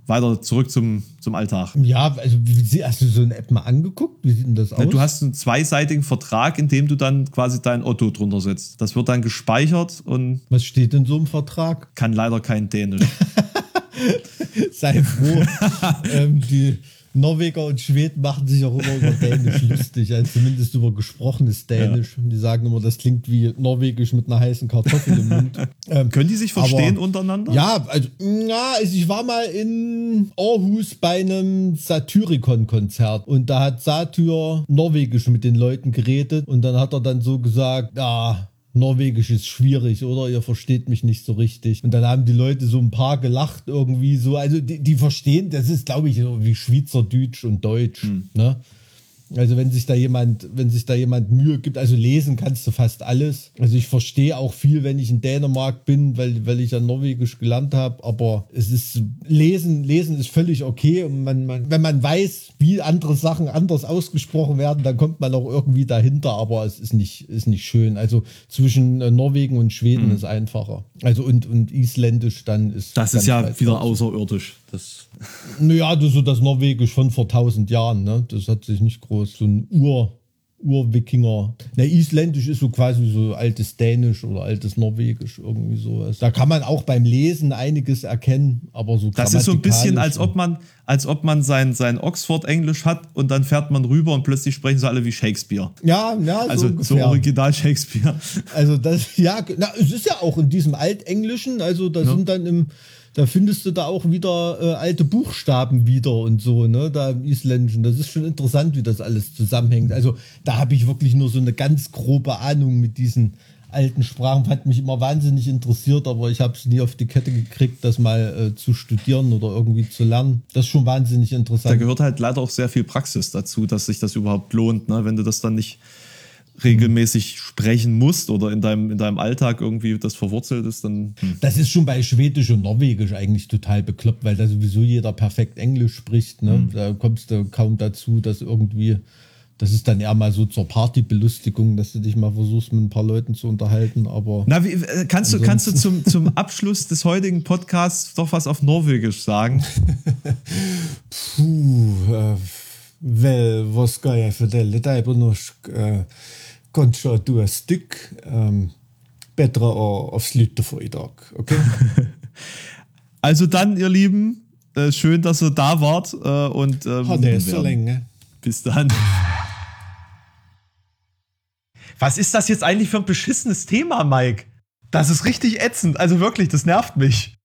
weiter zurück zum, zum Alltag. Ja, also hast du so eine App mal angeguckt? Wie sieht denn das aus? Ja, du hast einen zweiseitigen Vertrag, in dem du dann quasi dein Otto drunter setzt. Das wird dann gespeichert und. Was steht in so einem Vertrag? Kann leider kein Dänisch. [laughs] Sei froh. [laughs] ähm, die, Norweger und Schweden machen sich auch immer über Dänisch [laughs] lustig, also zumindest über gesprochenes Dänisch. Ja. Die sagen immer, das klingt wie Norwegisch mit einer heißen Kartoffel im Mund. [laughs] Ähm, Können die sich verstehen aber, untereinander? Ja, also, ja, also ich war mal in Aarhus bei einem Satyricon-Konzert und da hat Satyr Norwegisch mit den Leuten geredet und dann hat er dann so gesagt, ja, Norwegisch ist schwierig, oder? Ihr versteht mich nicht so richtig. Und dann haben die Leute so ein paar gelacht irgendwie so. Also die, die verstehen, das ist, glaube ich, so wie Schweizerdeutsch und Deutsch. Hm. Ne? Also wenn sich da jemand, wenn sich da jemand Mühe gibt, also lesen kannst du fast alles. Also ich verstehe auch viel, wenn ich in Dänemark bin, weil, weil ich ja Norwegisch gelernt habe, aber es ist lesen, lesen ist völlig okay und man, man, wenn man weiß, wie andere Sachen anders ausgesprochen werden, dann kommt man auch irgendwie dahinter, aber es ist nicht, ist nicht schön. Also zwischen äh, Norwegen und Schweden mhm. ist einfacher. Also und, und Isländisch dann ist. Das ist ja wieder außerirdisch. Das naja, das ist so das Norwegisch von vor tausend Jahren, ne? Das hat sich nicht groß, so ein Ur, Urwikinger. Na, Isländisch ist so quasi so altes Dänisch oder altes Norwegisch, irgendwie so. Da kann man auch beim Lesen einiges erkennen, aber so Das ist so ein bisschen, als ob man, als ob man sein, sein Oxford-Englisch hat und dann fährt man rüber und plötzlich sprechen sie alle wie Shakespeare. Ja, ja, so Also ungefähr. so original Shakespeare. Also das, ja, na, es ist ja auch in diesem Altenglischen, also da ja. sind dann im da findest du da auch wieder äh, alte Buchstaben wieder und so, ne, da im Isländischen. Das ist schon interessant, wie das alles zusammenhängt. Also da habe ich wirklich nur so eine ganz grobe Ahnung mit diesen alten Sprachen. Hat mich immer wahnsinnig interessiert, aber ich habe es nie auf die Kette gekriegt, das mal äh, zu studieren oder irgendwie zu lernen. Das ist schon wahnsinnig interessant. Da gehört halt leider auch sehr viel Praxis dazu, dass sich das überhaupt lohnt, ne? wenn du das dann nicht regelmäßig sprechen musst oder in deinem, in deinem Alltag irgendwie das verwurzelt ist, dann. Hm. Das ist schon bei Schwedisch und Norwegisch eigentlich total bekloppt, weil da sowieso jeder perfekt Englisch spricht. Ne? Hm. Da kommst du kaum dazu, dass irgendwie. Das ist dann eher mal so zur Partybelustigung, dass du dich mal versuchst, mit ein paar Leuten zu unterhalten. Aber Na, wie, äh, kannst du, kannst du zum, zum [laughs] Abschluss des heutigen Podcasts doch was auf Norwegisch sagen? [laughs] Puh, äh, vel, was skal jeg fortelle deg på norsk? Äh, kanskje du er stykk. Um, bedre å avslutte for i dag. Okay? [laughs] also dann, ihr Lieben, äh, schön, dass ihr da wart. Äh, und, ähm, ha det så länge. Bis dann. Was ist das jetzt eigentlich für ein beschissenes Thema, Mike? Das ist richtig ätzend. Also wirklich, das nervt mich.